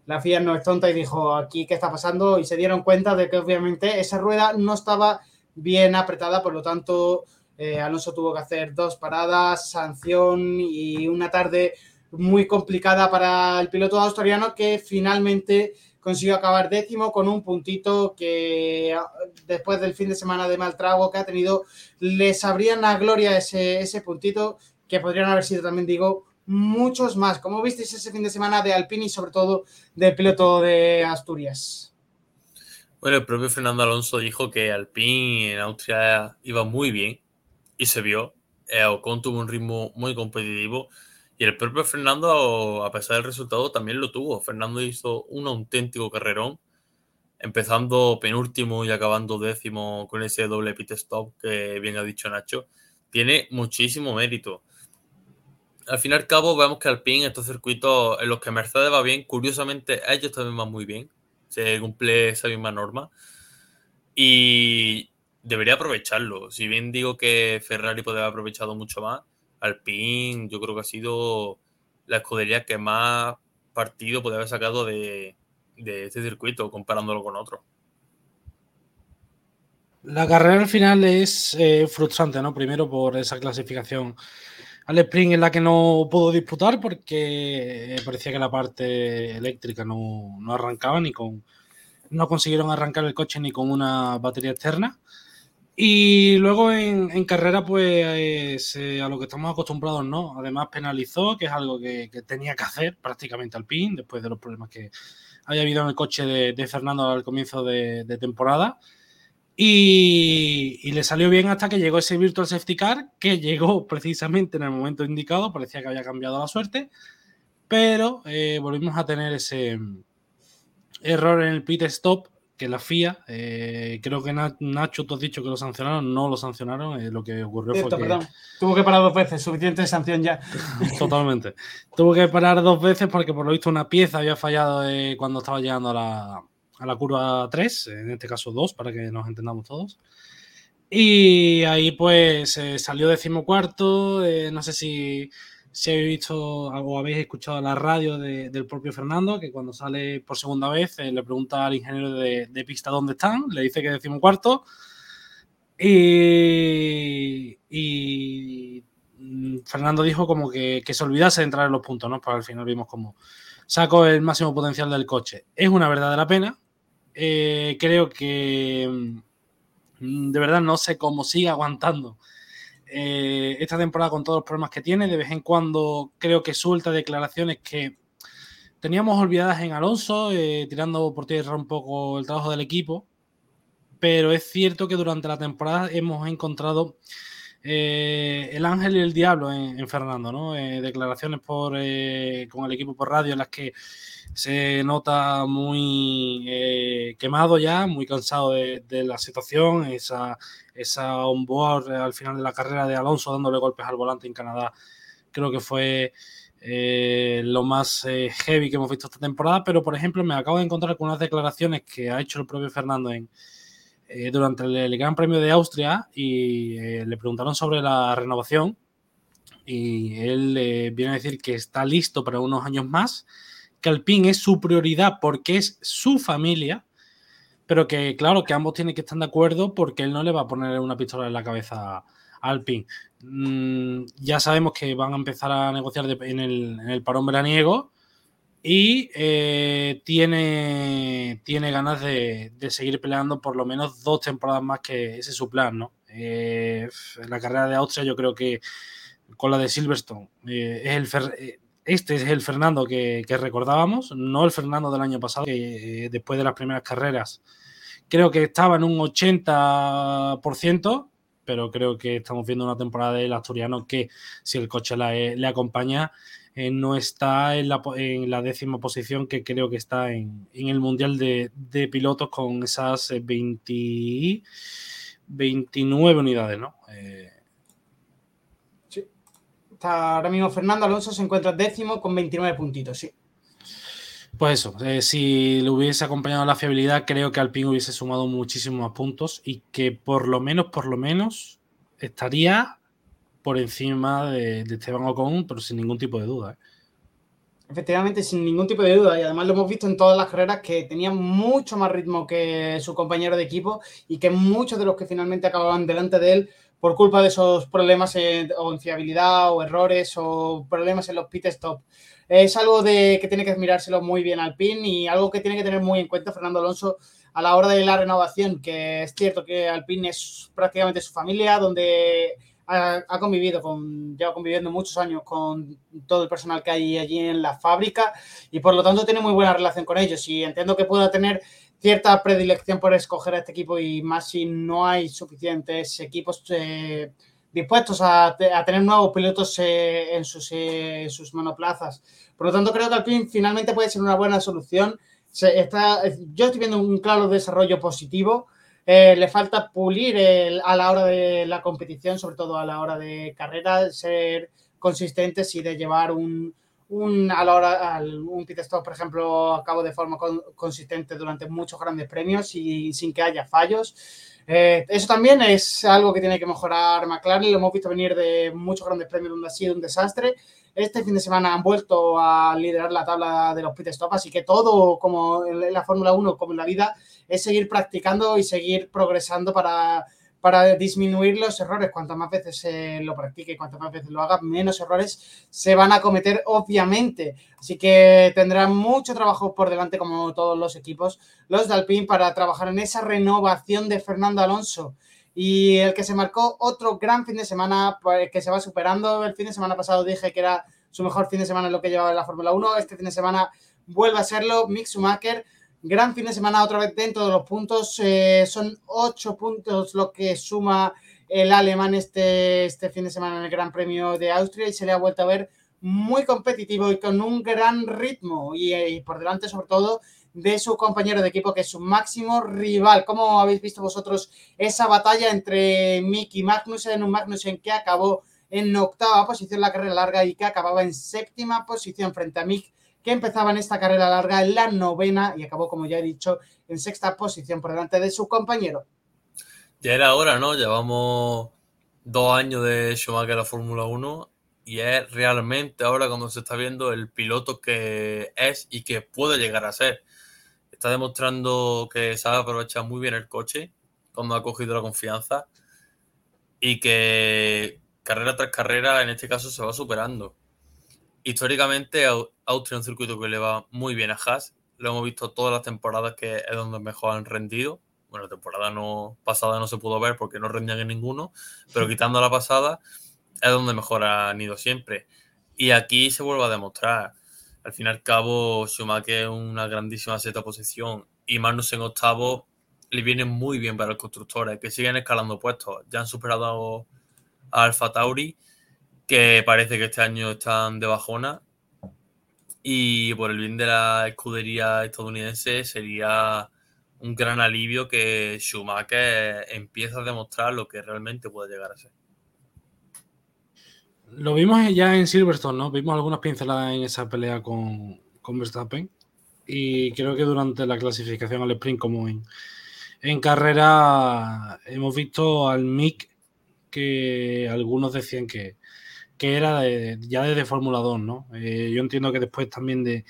la FIA no es tonta y dijo aquí qué está pasando y se dieron cuenta de que obviamente esa rueda no estaba bien apretada, por lo tanto eh, Alonso tuvo que hacer dos paradas, sanción y una tarde muy complicada para el piloto australiano que finalmente consiguió acabar décimo con un puntito que después del fin de semana de mal trago que ha tenido, le sabrían a gloria ese, ese puntito que podrían haber sido también, digo, muchos más. ¿Cómo visteis ese fin de semana de Alpine y sobre todo del piloto de Asturias? Bueno, el propio Fernando Alonso dijo que Alpine en Austria iba muy bien y se vio. Eh, Ocon tuvo un ritmo muy competitivo y el propio Fernando, a pesar del resultado, también lo tuvo. Fernando hizo un auténtico carrerón, empezando penúltimo y acabando décimo con ese doble pit stop que bien ha dicho Nacho. Tiene muchísimo mérito al fin y al cabo vemos que Alpine, estos circuitos en los que Mercedes va bien, curiosamente ellos también van muy bien, se cumple esa misma norma y debería aprovecharlo. Si bien digo que Ferrari puede haber aprovechado mucho más, Alpine yo creo que ha sido la escudería que más partido puede haber sacado de, este circuito comparándolo con otros. La carrera al final es eh, frustrante, ¿no? Primero por esa clasificación al sprint en la que no pudo disputar porque parecía que la parte eléctrica no, arrancaba ni con. No consiguieron arrancar el coche ni con una batería externa. Y luego en, carrera, pues eh, a lo que estamos acostumbrados, ¿no? Además penalizó, que es algo que, tenía que hacer prácticamente al PIN, después de los problemas que haya habido en el coche de, Fernando al comienzo de temporada. Y, le salió bien hasta que llegó ese Virtual Safety Car, que llegó precisamente en el momento indicado, parecía que había cambiado la suerte, pero eh, volvimos a tener ese error en el pit stop que la FIA, eh, creo que Nacho, tú has dicho que lo sancionaron, no lo sancionaron, eh, lo que ocurrió fue que... Tuvo que parar dos veces, suficiente sanción ya. Totalmente. Tuvo que parar dos veces porque por lo visto una pieza había fallado cuando estaba llegando a la, a la curva 3, en este caso 2, para que nos entendamos todos. Y ahí pues eh, salió decimocuarto, eh, no sé si, si habéis visto o habéis escuchado la radio del propio Fernando, que cuando sale por segunda vez eh, le pregunta al ingeniero de, pista dónde están, le dice que decimocuarto. Y, y mm, Fernando dijo como que, que, se olvidase de entrar en los puntos, ¿no? Pues al final vimos como sacó el máximo potencial del coche. Es una verdadera pena, eh, creo que mm, de verdad no sé cómo sigue aguantando eh, esta temporada con todos los problemas que tiene. De vez en cuando creo que suelta declaraciones que teníamos olvidadas en Alonso, eh, tirando por tierra un poco el trabajo del equipo. Pero es cierto que durante la temporada hemos encontrado el ángel y el diablo en, Fernando, ¿no? declaraciones por, con el equipo por radio en las que se nota muy eh, quemado ya, muy cansado de, la situación, esa, esa on-board al final de la carrera de Alonso dándole golpes al volante en Canadá, creo que fue eh, lo más eh, heavy que hemos visto esta temporada, pero por ejemplo me acabo de encontrar con unas declaraciones que ha hecho el propio Fernando en, durante el, Gran Premio de Austria y le preguntaron sobre la renovación y él viene a decir que está listo para unos años más que Alpine es su prioridad porque es su familia, pero que claro, que ambos tienen que estar de acuerdo porque él no le va a poner una pistola en la cabeza a Alpine. Mm, ya sabemos que van a empezar a negociar en, el, parón veraniego y eh, tiene, tiene ganas de, seguir peleando por lo menos dos temporadas más que ese es su plan, ¿no? Eh, en la carrera de Austria yo creo que con la de Silverstone eh, es el este es el Fernando que, recordábamos, no el Fernando del año pasado, que eh, después de las primeras carreras creo que estaba en un 80%, pero creo que estamos viendo una temporada del asturiano que si el coche eh, le acompaña, eh, no está en la, décima posición que creo que está en, el Mundial de, Pilotos con esas 20, 29 unidades, ¿no? ahora mismo Fernando Alonso se encuentra décimo con 29 puntitos, sí. Pues eso, eh, si le hubiese acompañado la fiabilidad, creo que Alpine hubiese sumado muchísimos más puntos y que por lo menos, por lo menos, estaría por encima de, Esteban Ocon, pero sin ningún tipo de duda. ¿eh? Efectivamente, sin ningún tipo de duda. Y además lo hemos visto en todas las carreras que tenía mucho más ritmo que su compañero de equipo y que muchos de los que finalmente acababan delante de él por culpa de esos problemas o en fiabilidad o errores o problemas en los pit stop. Es algo de que tiene que mirárselo muy bien al pin y algo que tiene que tener muy en cuenta Fernando Alonso a la hora de la renovación, que es cierto que Alpine es prácticamente su familia, donde ha, convivido con, lleva conviviendo muchos años con todo el personal que hay allí en la fábrica y por lo tanto tiene muy buena relación con ellos y entiendo que pueda tener cierta predilección por escoger a este equipo y más si no hay suficientes equipos eh, dispuestos a, tener nuevos pilotos eh, en, sus, eh, sus, monoplazas. Por lo tanto, creo que Alpine finalmente puede ser una buena solución. Se está, yo estoy viendo un claro desarrollo positivo. Le falta pulir a la hora de la competición, sobre todo a la hora de carrera, ser consistentes y de llevar un, un, a la hora, un pit stop, por ejemplo, a cabo de forma consistente durante muchos grandes premios y sin que haya fallos. Eh, eso también es algo que tiene que mejorar McLaren. Lo hemos visto venir de muchos grandes premios donde ha sido un desastre. Este fin de semana han vuelto a liderar la tabla de los pit stop, así que todo, como en la Fórmula 1, como en la vida, es seguir practicando y seguir progresando para para disminuir los errores. Cuantas más veces lo practique cuantas más veces lo haga, menos errores se van a cometer, obviamente. Así que tendrán mucho trabajo por delante, como todos los equipos, los de para trabajar en esa renovación de Fernando Alonso. Y el que se marcó otro gran fin de semana, pues, que se va superando. El fin de semana pasado dije que era su mejor fin de semana en lo que llevaba en la Fórmula 1. Este fin de semana vuelve a serlo. Mick Schumacher Gran fin de semana otra vez dentro de los puntos. Eh, son ocho puntos lo que suma el alemán este, este fin de semana en el Gran Premio de Austria y se le ha vuelto a ver muy competitivo y con un gran ritmo y, y, por delante sobre todo de su compañero de equipo que es su máximo rival. ¿Cómo habéis visto vosotros esa batalla entre Mick y Magnussen? Un Magnussen que acabó en octava posición la carrera larga y que acababa en séptima posición frente a Mick que empezaba en esta carrera larga en la novena y acabó, como ya he dicho, en sexta posición por delante de su compañero. Ya era hora, ¿no? Llevamos dos años de Schumacher en la Fórmula 1 y es realmente ahora cuando se está viendo el piloto que es y que puede llegar a ser. Está demostrando que sabe aprovechar muy bien el coche cuando ha cogido la confianza y que carrera tras carrera en este caso se va superando históricamente Austria es un circuito que le va muy bien a Haas. Lo hemos visto todas las temporadas que es donde mejor han rendido. Bueno, la temporada no, pasada no se pudo ver porque no rendían en ninguno, pero quitando la pasada es donde mejor han ido siempre. Y aquí se vuelve a demostrar. Al fin y al cabo, Schumacher es una grandísima seta posición y Magnus en octavo le viene muy bien para los constructores que siguen escalando puestos. Ya han superado a Alfa Tauri que parece que este año están de bajona. Y por el bien de la escudería estadounidense sería un gran alivio que Schumacher empiece a demostrar lo que realmente puede llegar a ser. Lo vimos ya en Silverstone, ¿no? Vimos algunas pinceladas en esa pelea con, con Verstappen. Y creo que durante la clasificación al sprint, como en, en carrera, hemos visto al Mick que algunos decían que, que era ya desde Fórmula 2, ¿no? Eh, yo entiendo que después también de,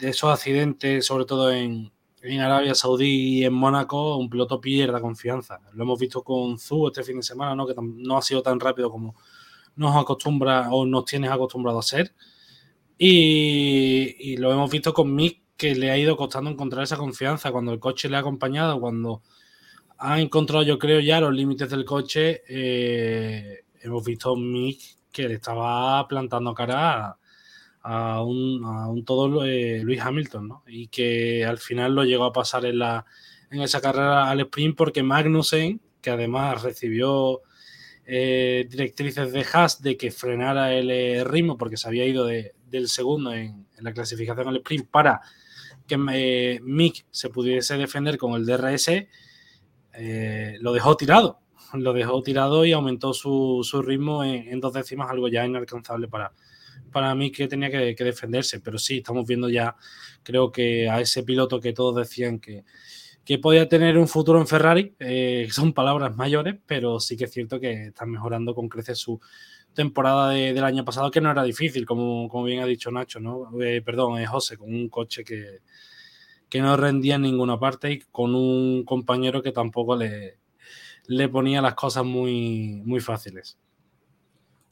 esos accidentes, sobre todo en, Arabia Saudí y en Mónaco, un piloto pierda confianza. Lo hemos visto con Zu este fin de semana, ¿no? Que no ha sido tan rápido como nos acostumbra o nos tienes acostumbrado a ser. Y, lo hemos visto con Mick, que le ha ido costando encontrar esa confianza cuando el coche le ha acompañado, cuando ha encontrado, yo creo, ya los límites del coche. Eh, hemos visto Mick que le estaba plantando cara a, un, todo eh, Luis Hamilton, ¿no? Y que al final lo llegó a pasar en, la, en esa carrera al sprint porque Magnussen, que además recibió eh, directrices de Haas de que frenara el eh, ritmo porque se había ido del segundo en, la clasificación al sprint para que Mick se pudiese defender con el DRS, lo dejó tirado lo dejó tirado y aumentó su, ritmo en, dos décimas, algo ya inalcanzable para, para mí que tenía que, defenderse. Pero sí, estamos viendo ya, creo que a ese piloto que todos decían que, que podía tener un futuro en Ferrari, eh, son palabras mayores, pero sí que es cierto que están mejorando con creces su temporada del año pasado, que no era difícil, como, como bien ha dicho Nacho, ¿no? Eh, perdón, es José, con un coche que, que no rendía en ninguna parte y con un compañero que tampoco le, le ponía las cosas muy, muy fáciles.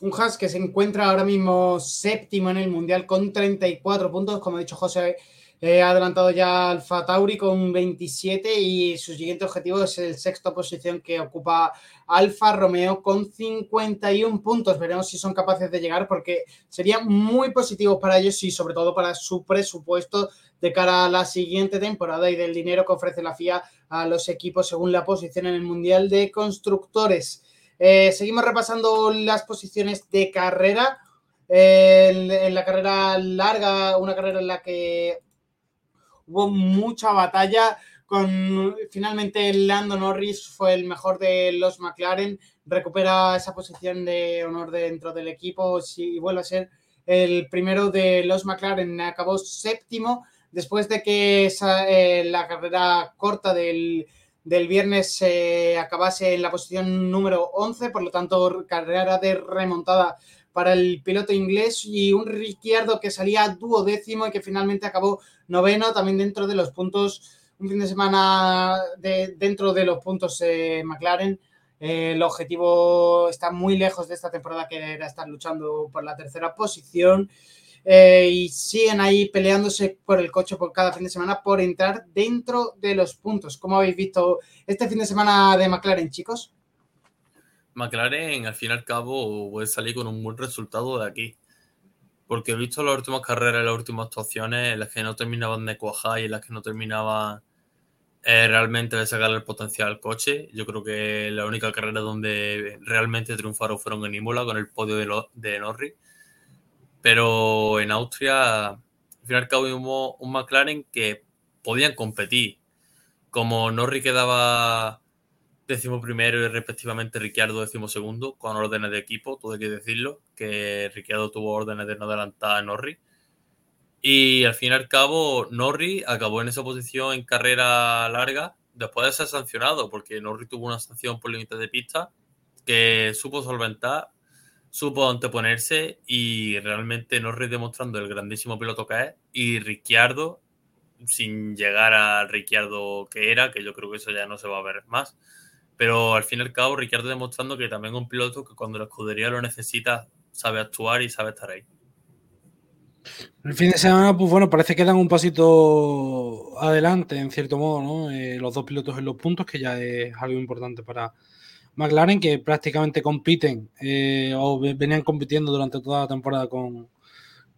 Un Haas que se encuentra ahora mismo séptimo en el Mundial con 34 puntos, como ha dicho José, eh, ha adelantado ya Alfa Tauri con 27 y su siguiente objetivo es el sexto posición que ocupa Alfa Romeo con 51 puntos. Veremos si son capaces de llegar porque sería muy positivo para ellos y sobre todo para su presupuesto de cara a la siguiente temporada y del dinero que ofrece la FIA a los equipos según la posición en el Mundial de Constructores. Eh, seguimos repasando las posiciones de carrera. en, la carrera larga, una carrera en la que hubo mucha batalla. Con finalmente Lando Norris fue el mejor de los McLaren, recupera esa posición de honor dentro del equipo y vuelve a ser el primero de los McLaren. Acabó séptimo después de que eh, la carrera corta del del viernes se acabase en la posición número 11, por lo tanto, carrera de remontada para el piloto inglés y un Ricciardo que salía duodécimo y que finalmente acabó noveno, también dentro de los puntos, un fin de semana de, dentro de los puntos eh, McLaren. Eh, el objetivo está muy lejos de esta temporada que era estar luchando por la tercera posición. Eh, y siguen ahí peleándose por el coche por cada fin de semana por entrar dentro de los puntos. ¿Cómo habéis visto este fin de semana de McLaren, chicos? McLaren, al fin y al cabo, puede salir con un buen resultado de aquí. Porque he visto las últimas carreras, las últimas actuaciones, en las que no terminaban de cuajar y en las que no terminaban eh, realmente de sacar el potencial al coche. Yo creo que la única carrera donde realmente triunfaron fueron en Imola con el podio de, de Norris pero en Austria, al fin al cabo, hubo un McLaren que podían competir. Como Norris quedaba décimo primero y respectivamente Ricciardo décimo segundo, con órdenes de equipo, todo hay que decirlo, que Ricciardo tuvo órdenes de no adelantar a Norris. Y al fin y al cabo, Norris acabó en esa posición en carrera larga después de ser sancionado, porque Norris tuvo una sanción por límite de pista que supo solventar supo anteponerse y realmente Norris demostrando el grandísimo piloto que es y Ricciardo sin llegar al Ricciardo que era, que yo creo que eso ya no se va a ver más. Pero al fin y al cabo, Ricciardo demostrando que también es un piloto que cuando la escudería lo necesita, sabe actuar y sabe estar ahí. El fin de semana, pues bueno, parece que dan un pasito adelante, en cierto modo, ¿no? Eh, los dos pilotos en los puntos, que ya es algo importante para, McLaren que prácticamente compiten eh, o venían compitiendo durante toda la temporada con,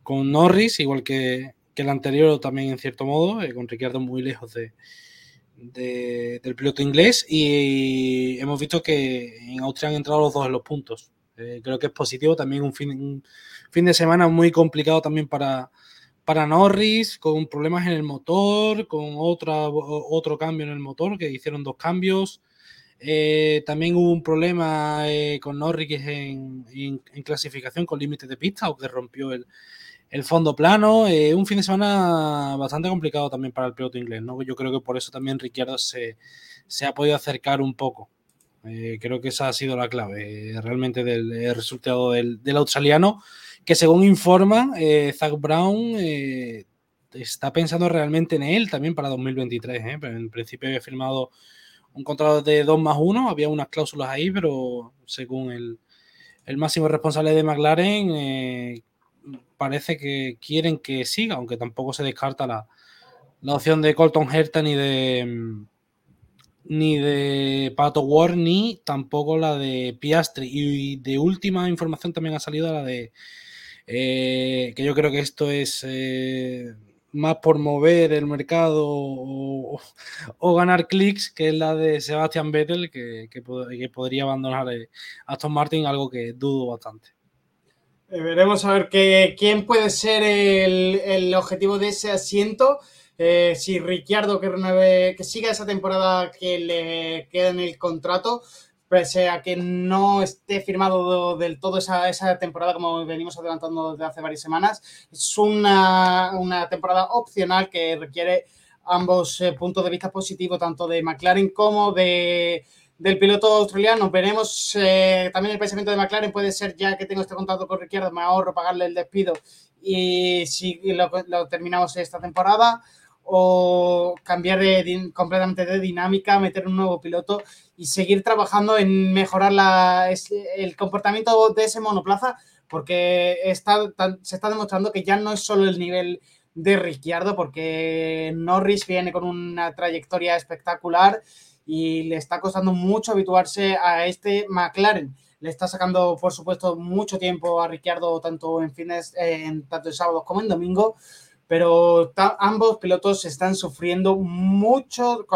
con Norris, igual que, el anterior también en cierto modo, eh, con Ricciardo muy lejos de, del piloto inglés y hemos visto que en Austria han entrado los dos en los puntos. Eh, creo que es positivo, también un fin, fin de semana muy complicado también para, para Norris, con problemas en el motor, con otra, otro cambio en el motor, que hicieron dos cambios. Eh, también hubo un problema eh, con Norris en, en, clasificación con límites de pista o que rompió el, fondo plano. Eh, un fin de semana bastante complicado también para el piloto inglés. ¿no? Yo creo que por eso también Ricciardo se, ha podido acercar un poco. creo que esa ha sido la clave realmente del resultado del, australiano, que según informa Zach Brown está pensando realmente en él también para 2023. En principio había firmado un contrato de 2 más 1, había unas cláusulas ahí, pero según el, máximo responsable de McLaren, eh, parece que quieren que siga, aunque tampoco se descarta la, opción de Colton Herta ni de mm, ni de Pato Ward ni tampoco la de Piastri. Y de última información también ha salido la de eh, que yo creo que esto es eh, más por mover el mercado o, ganar clics, que es la de Sebastian Vettel, que, que, podría abandonar a eh, Aston Martin, algo que dudo bastante. Eh, veremos a ver que, quién puede ser el, objetivo de ese asiento. Eh, si Ricciardo que que siga esa temporada que le queda en el contrato, pese a que no esté firmado del todo esa, esa temporada como venimos adelantando desde hace varias semanas. Es una, una temporada opcional que requiere ambos eh, puntos de vista positivos, tanto de McLaren como de, del piloto australiano. Veremos eh, también el pensamiento de McLaren, puede ser ya que tengo este contrato con Ricciardo, me ahorro pagarle el despido y si lo, lo terminamos esta temporada o cambiar de, completamente de dinámica, meter un nuevo piloto y seguir trabajando en mejorar la, el comportamiento de ese monoplaza, porque está, se está demostrando que ya no es solo el nivel de Ricciardo, porque Norris viene con una trayectoria espectacular y le está costando mucho habituarse a este McLaren. Le está sacando, por supuesto, mucho tiempo a Ricciardo, tanto en fines, en tanto en sábados como en domingo, pero ambos pilotos están sufriendo mucho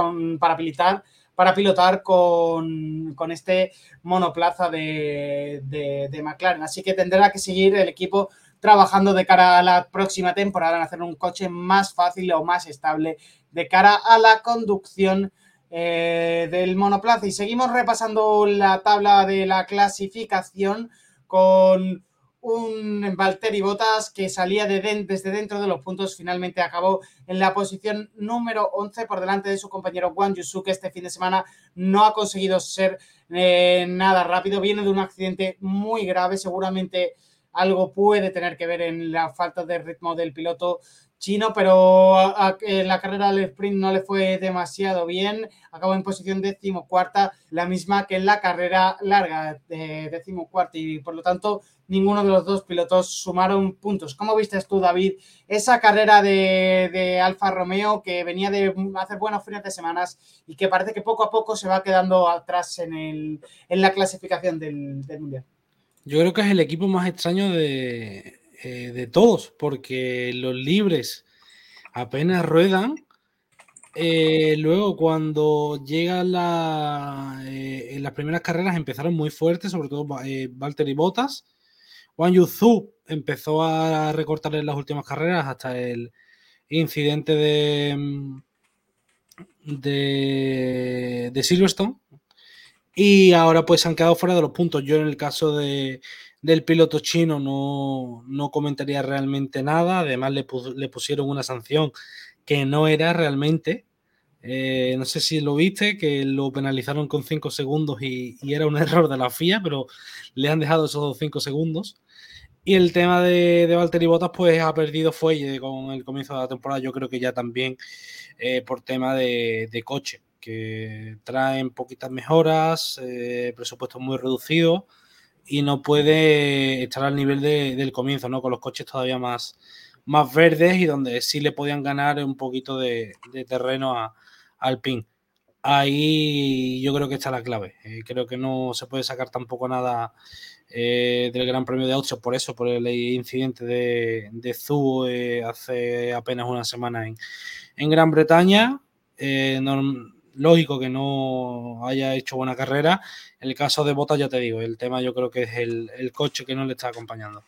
para pilotar, para pilotar con, este monoplaza de, McLaren. Así que tendrá que seguir el equipo trabajando de cara a la próxima temporada en hacer un coche más fácil o más estable de cara a la conducción eh, del monoplaza. Y seguimos repasando la tabla de la clasificación con un Valtteri Bottas que salía de desde dentro de los puntos, finalmente acabó en la posición número 11 por delante de su compañero Juan Yusu, que este fin de semana no ha conseguido ser eh, nada rápido, viene de un accidente muy grave, seguramente algo puede tener que ver en la falta de ritmo del piloto chino, pero en la carrera del sprint no le fue demasiado bien. Acabó en posición decimocuarta, la misma que en la carrera larga, de decimocuarta, y por lo tanto ninguno de los dos pilotos sumaron puntos. ¿Cómo viste tú, David, esa carrera de, Alfa Romeo que venía de hacer buenos fines de semanas y que parece que poco a poco se va quedando atrás en, el, en la clasificación del, del Mundial? Yo creo que es el equipo más extraño de, eh, de todos, porque los libres apenas ruedan. Eh, luego, cuando llegan la, eh, las primeras carreras, empezaron muy fuertes, sobre todo Valtteri Bottas. Wang Yuzu empezó a recortar en las últimas carreras hasta el incidente de, mm, de, de Silverstone. Y ahora pues se han quedado fuera de los puntos. Yo en el caso de, del piloto chino no, no comentaría realmente nada. Además, le, le, pusieron una sanción que no era realmente. Eh, no sé si lo viste, que lo penalizaron con 5 segundos y, era un error de la FIA, pero le han dejado esos 5 segundos. Y el tema de, de Valtteri Bottas, pues ha perdido fuelle con el comienzo de la temporada. Yo creo que ya también eh, por tema de, coche, que traen poquitas mejoras, eh, presupuesto muy reducido y no puede estar al nivel de, del comienzo, ¿no? Con los coches todavía más, más verdes y donde sí le podían ganar un poquito de, terreno a, al PIN. Ahí yo creo que está la clave. Eh, creo que no se puede sacar tampoco nada eh, del Gran Premio de Austria por eso, por el incidente de, de Zu eh, hace apenas una semana en, en Gran Bretaña. Lógico que no haya hecho buena carrera. En el caso de Bottas, ya te digo, el tema yo creo que es el, coche que no le está acompañando.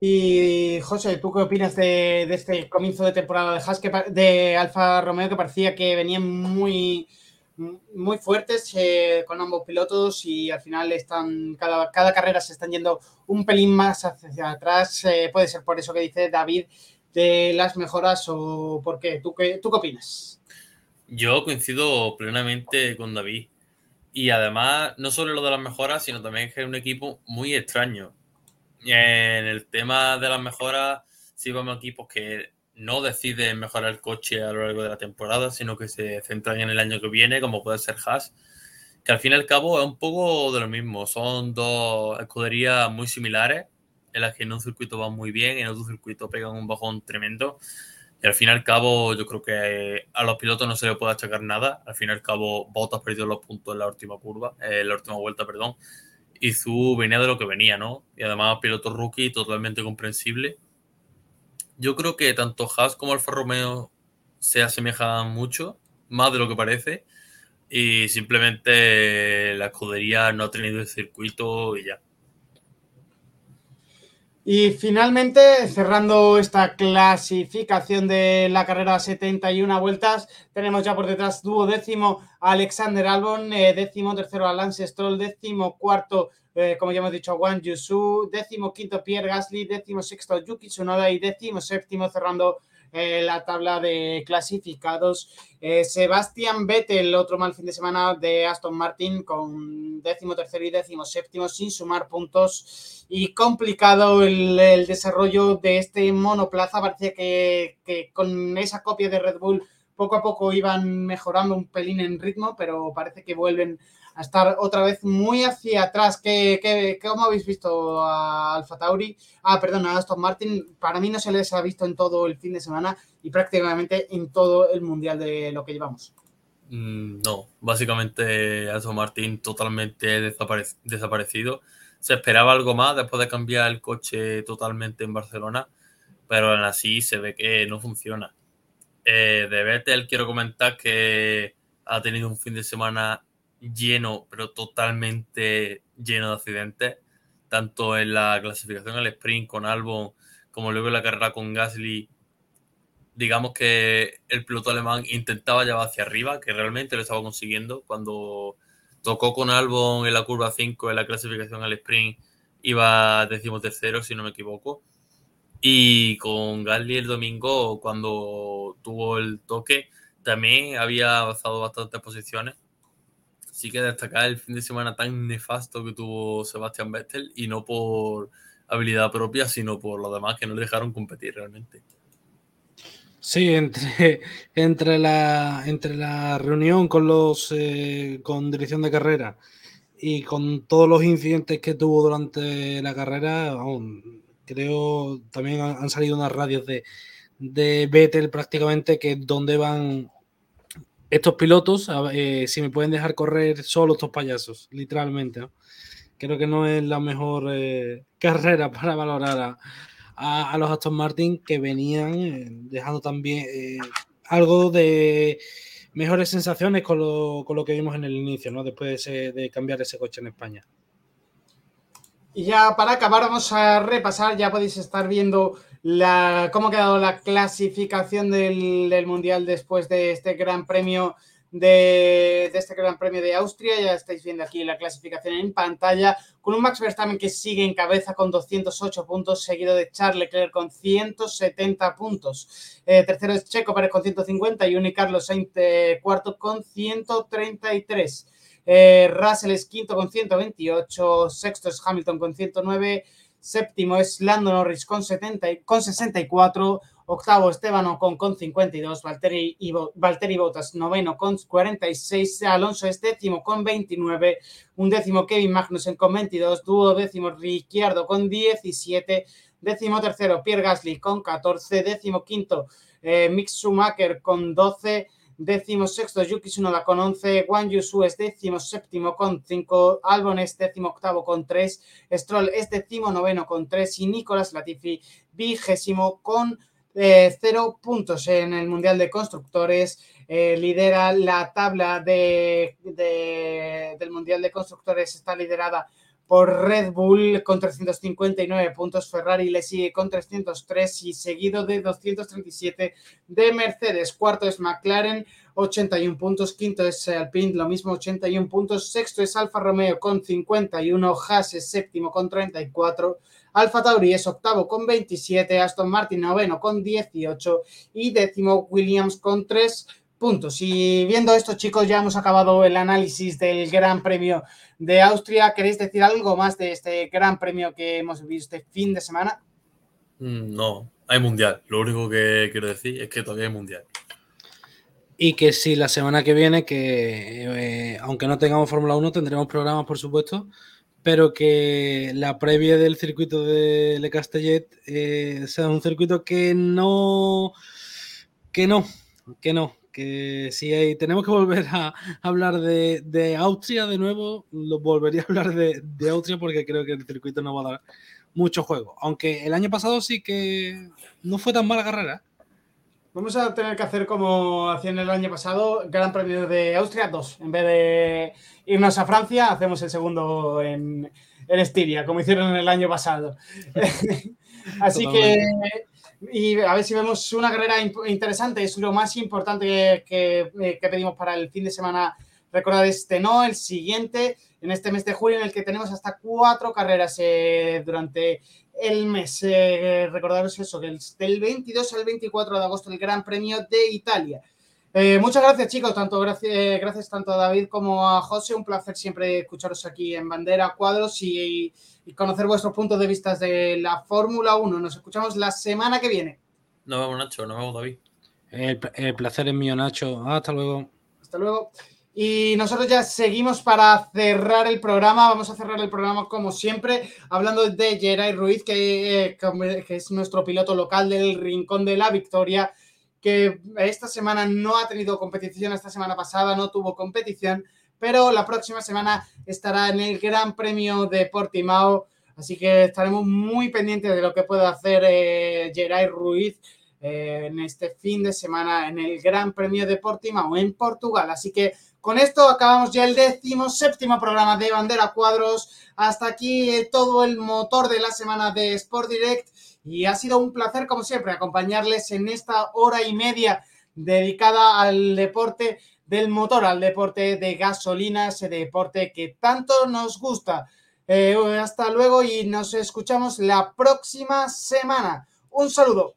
Y José, ¿tú qué opinas de, de, este comienzo de temporada de Haas que, de Alfa Romeo que parecía que venían muy, muy fuertes eh, con ambos pilotos y al final están cada, cada, carrera se están yendo un pelín más hacia atrás? Eh, puede ser por eso que dice David de las mejoras o por qué. ¿Tú qué, tú qué opinas? Yo coincido plenamente con David. Y además, no solo lo de las mejoras, sino también que es un equipo muy extraño. En el tema de las mejoras, sí vemos equipos que no deciden mejorar el coche a lo largo de la temporada, sino que se centran en el año que viene, como puede ser Haas, que al fin y al cabo es un poco de lo mismo. Son dos escuderías muy similares, en las que en un circuito van muy bien, en otro circuito pegan un bajón tremendo. Al fin y al cabo, yo creo que a los pilotos no se les puede achacar nada. Al fin y al cabo, Bottas perdió los puntos en la última curva, eh, en la última vuelta, perdón. Y Zu venía de lo que venía, ¿no? Y además, piloto rookie totalmente comprensible. Yo creo que tanto Haas como Alfa Romeo se asemejan mucho, más de lo que parece. Y simplemente la escudería no ha tenido el circuito y ya. Y finalmente, cerrando esta clasificación de la carrera 71 vueltas, tenemos ya por detrás duodécimo Alexander Albon, eh, décimo tercero a Lance Stroll, décimo cuarto, eh, como ya hemos dicho, Juan Yusu, décimo quinto Pierre Gasly, décimo sexto Yuki Tsunoda y décimo séptimo cerrando eh, la tabla de clasificados. Eh, Sebastián Vettel, otro mal fin de semana de Aston Martin, con décimo tercero y décimo séptimo, sin sumar puntos. Y complicado el, desarrollo de este monoplaza. Parecía que, que con esa copia de Red Bull poco a poco iban mejorando un pelín en ritmo, pero parece que vuelven a estar otra vez muy hacia atrás. ¿Qué, qué, cómo habéis visto a Alfa Tauri? Ah, perdón, a Aston Martin. Para mí no se les ha visto en todo el fin de semana y prácticamente en todo el mundial de lo que llevamos. Mm, no, básicamente Aston Martin totalmente desaparecido. Se esperaba algo más después de cambiar el coche totalmente en Barcelona, pero aún así se ve que no funciona. Eh, de Vettel quiero comentar que ha tenido un fin de semana lleno, pero totalmente lleno de accidentes, tanto en la clasificación al sprint con Albon como luego en la carrera con Gasly. Digamos que el piloto alemán intentaba llevar hacia arriba, que realmente lo estaba consiguiendo. Cuando tocó con Albon en la curva 5 en la clasificación al sprint, iba tercero si no me equivoco. Y con Gasly el domingo, cuando tuvo el toque, también había avanzado bastantes posiciones sí que destacar el fin de semana tan nefasto que tuvo Sebastián Vettel y no por habilidad propia, sino por los demás que no le dejaron competir realmente. Sí, entre, entre, la, entre la reunión con los eh, con dirección de carrera y con todos los incidentes que tuvo durante la carrera, creo también han, salido unas radios de, de Vettel prácticamente que donde van estos pilotos, eh, si me pueden dejar correr solo estos payasos, literalmente. Creo que no es la mejor eh, carrera para valorar a, los Aston Martin que venían eh, dejando también algo de mejores sensaciones con lo, con lo, que vimos en el inicio, ¿no? después de, de cambiar ese coche en España. Y ya para acabar vamos a repasar, ya podéis estar viendo la, cómo ha quedado la clasificación del, Mundial después de este Gran Premio de, este Gran Premio de Austria. Ya estáis viendo aquí la clasificación en pantalla, con un Max Verstappen que sigue en cabeza con 208 puntos, seguido de Charles Leclerc con 170 puntos. Eh, tercero es Checo Pérez con 151 y Carlos Sainz eh, cuarto con 133. Eh, Russell es quinto con 128, sexto es Hamilton con 109 séptimo es Lando Norris con, 70, con 64, octavo Estebano con, con 52, Valtteri, y, Valtteri Bottas noveno con 46, Alonso es décimo con 29, un décimo Kevin Magnussen con 22, dúo décimo Ricciardo con 17, décimo tercero Pierre Gasly con 14, décimo quinto eh, Mick Schumacher con 12, décimo sexto Yuki Tsunoda con 11, Wang Yusu es décimo séptimo con 5, Albon es décimo octavo con 3, Stroll es décimo noveno con 3 y Nicolas Latifi vigésimo con 0 eh, puntos en el Mundial de Constructores. Eh, lidera la tabla de, del Mundial de Constructores, está liderada por Red Bull con 359 puntos, Ferrari le sigue con 303 y seguido de 237 de Mercedes. Cuarto es McLaren, 81 puntos. Quinto es Alpine, lo mismo, 81 puntos. Sexto es Alfa Romeo con 51. Haas es séptimo con 34. Alfa Tauri es octavo con 27. Aston Martin noveno con 18. Y décimo Williams con 3 puntos. Y viendo esto, chicos, ya hemos acabado el análisis del Gran Premio de Austria. ¿Queréis decir algo más de este Gran Premio que hemos visto este fin de semana? Mm, no, hay mundial. Lo único que quiero decir es que todavía hay mundial. Y que si la semana que viene, que eh, aunque no tengamos Fórmula 1, tendremos programas, por supuesto, pero que la previa del circuito de Le Castellet eh, sea un circuito que no, que no, que no, que si tenemos que volver a hablar de, Austria de nuevo, lo volvería a hablar de, Austria porque creo que el circuito no va a dar mucho juego. Aunque el año pasado sí que no fue tan mala carrera. Vamos a tener que hacer como hacían el año pasado, Gran Premio de Austria 2. En vez de irnos a Francia, hacemos el segundo en, el Estiria, como hicieron el año pasado. Así que, y a ver si vemos una carrera interesante, es lo más importante que, que pedimos para el fin de semana. Recordad este no, el siguiente, en este mes de julio, en el que tenemos hasta cuatro carreras eh, durante el mes. Eh, recordaros eso, que el, del 22 al 24 de agosto el Gran Premio de Italia. Eh, muchas gracias, chicos. Tanto gracias, eh, gracias tanto a David como a José. Un placer siempre escucharos aquí en Bandera Cuadros y, conocer vuestros puntos de vista de la Fórmula 1. Nos escuchamos la semana que viene. Nos vemos, Nacho. Nos vemos, David. El, placer es mío, Nacho. Hasta luego. Hasta luego. Y nosotros ya seguimos para cerrar el programa. Vamos a cerrar el programa como siempre, hablando de Geray Ruiz, que, eh, que es nuestro piloto local del Rincón de la Victoria que esta semana no ha tenido competición, esta semana pasada no tuvo competición, pero la próxima semana estará en el Gran Premio de Portimao, así que estaremos muy pendientes de lo que pueda hacer eh, Geray Ruiz eh, en este fin de semana en el Gran Premio de Portimao en Portugal. Así que con esto acabamos ya el décimo séptimo programa de Bandera Cuadros. Hasta aquí eh, todo el motor de la semana de Sport Direct y ha sido un placer, como siempre, acompañarles en esta hora y media dedicada al deporte del motor, al deporte de gasolina, ese deporte que tanto nos gusta. Eh, hasta luego y nos escuchamos la próxima semana. Un saludo.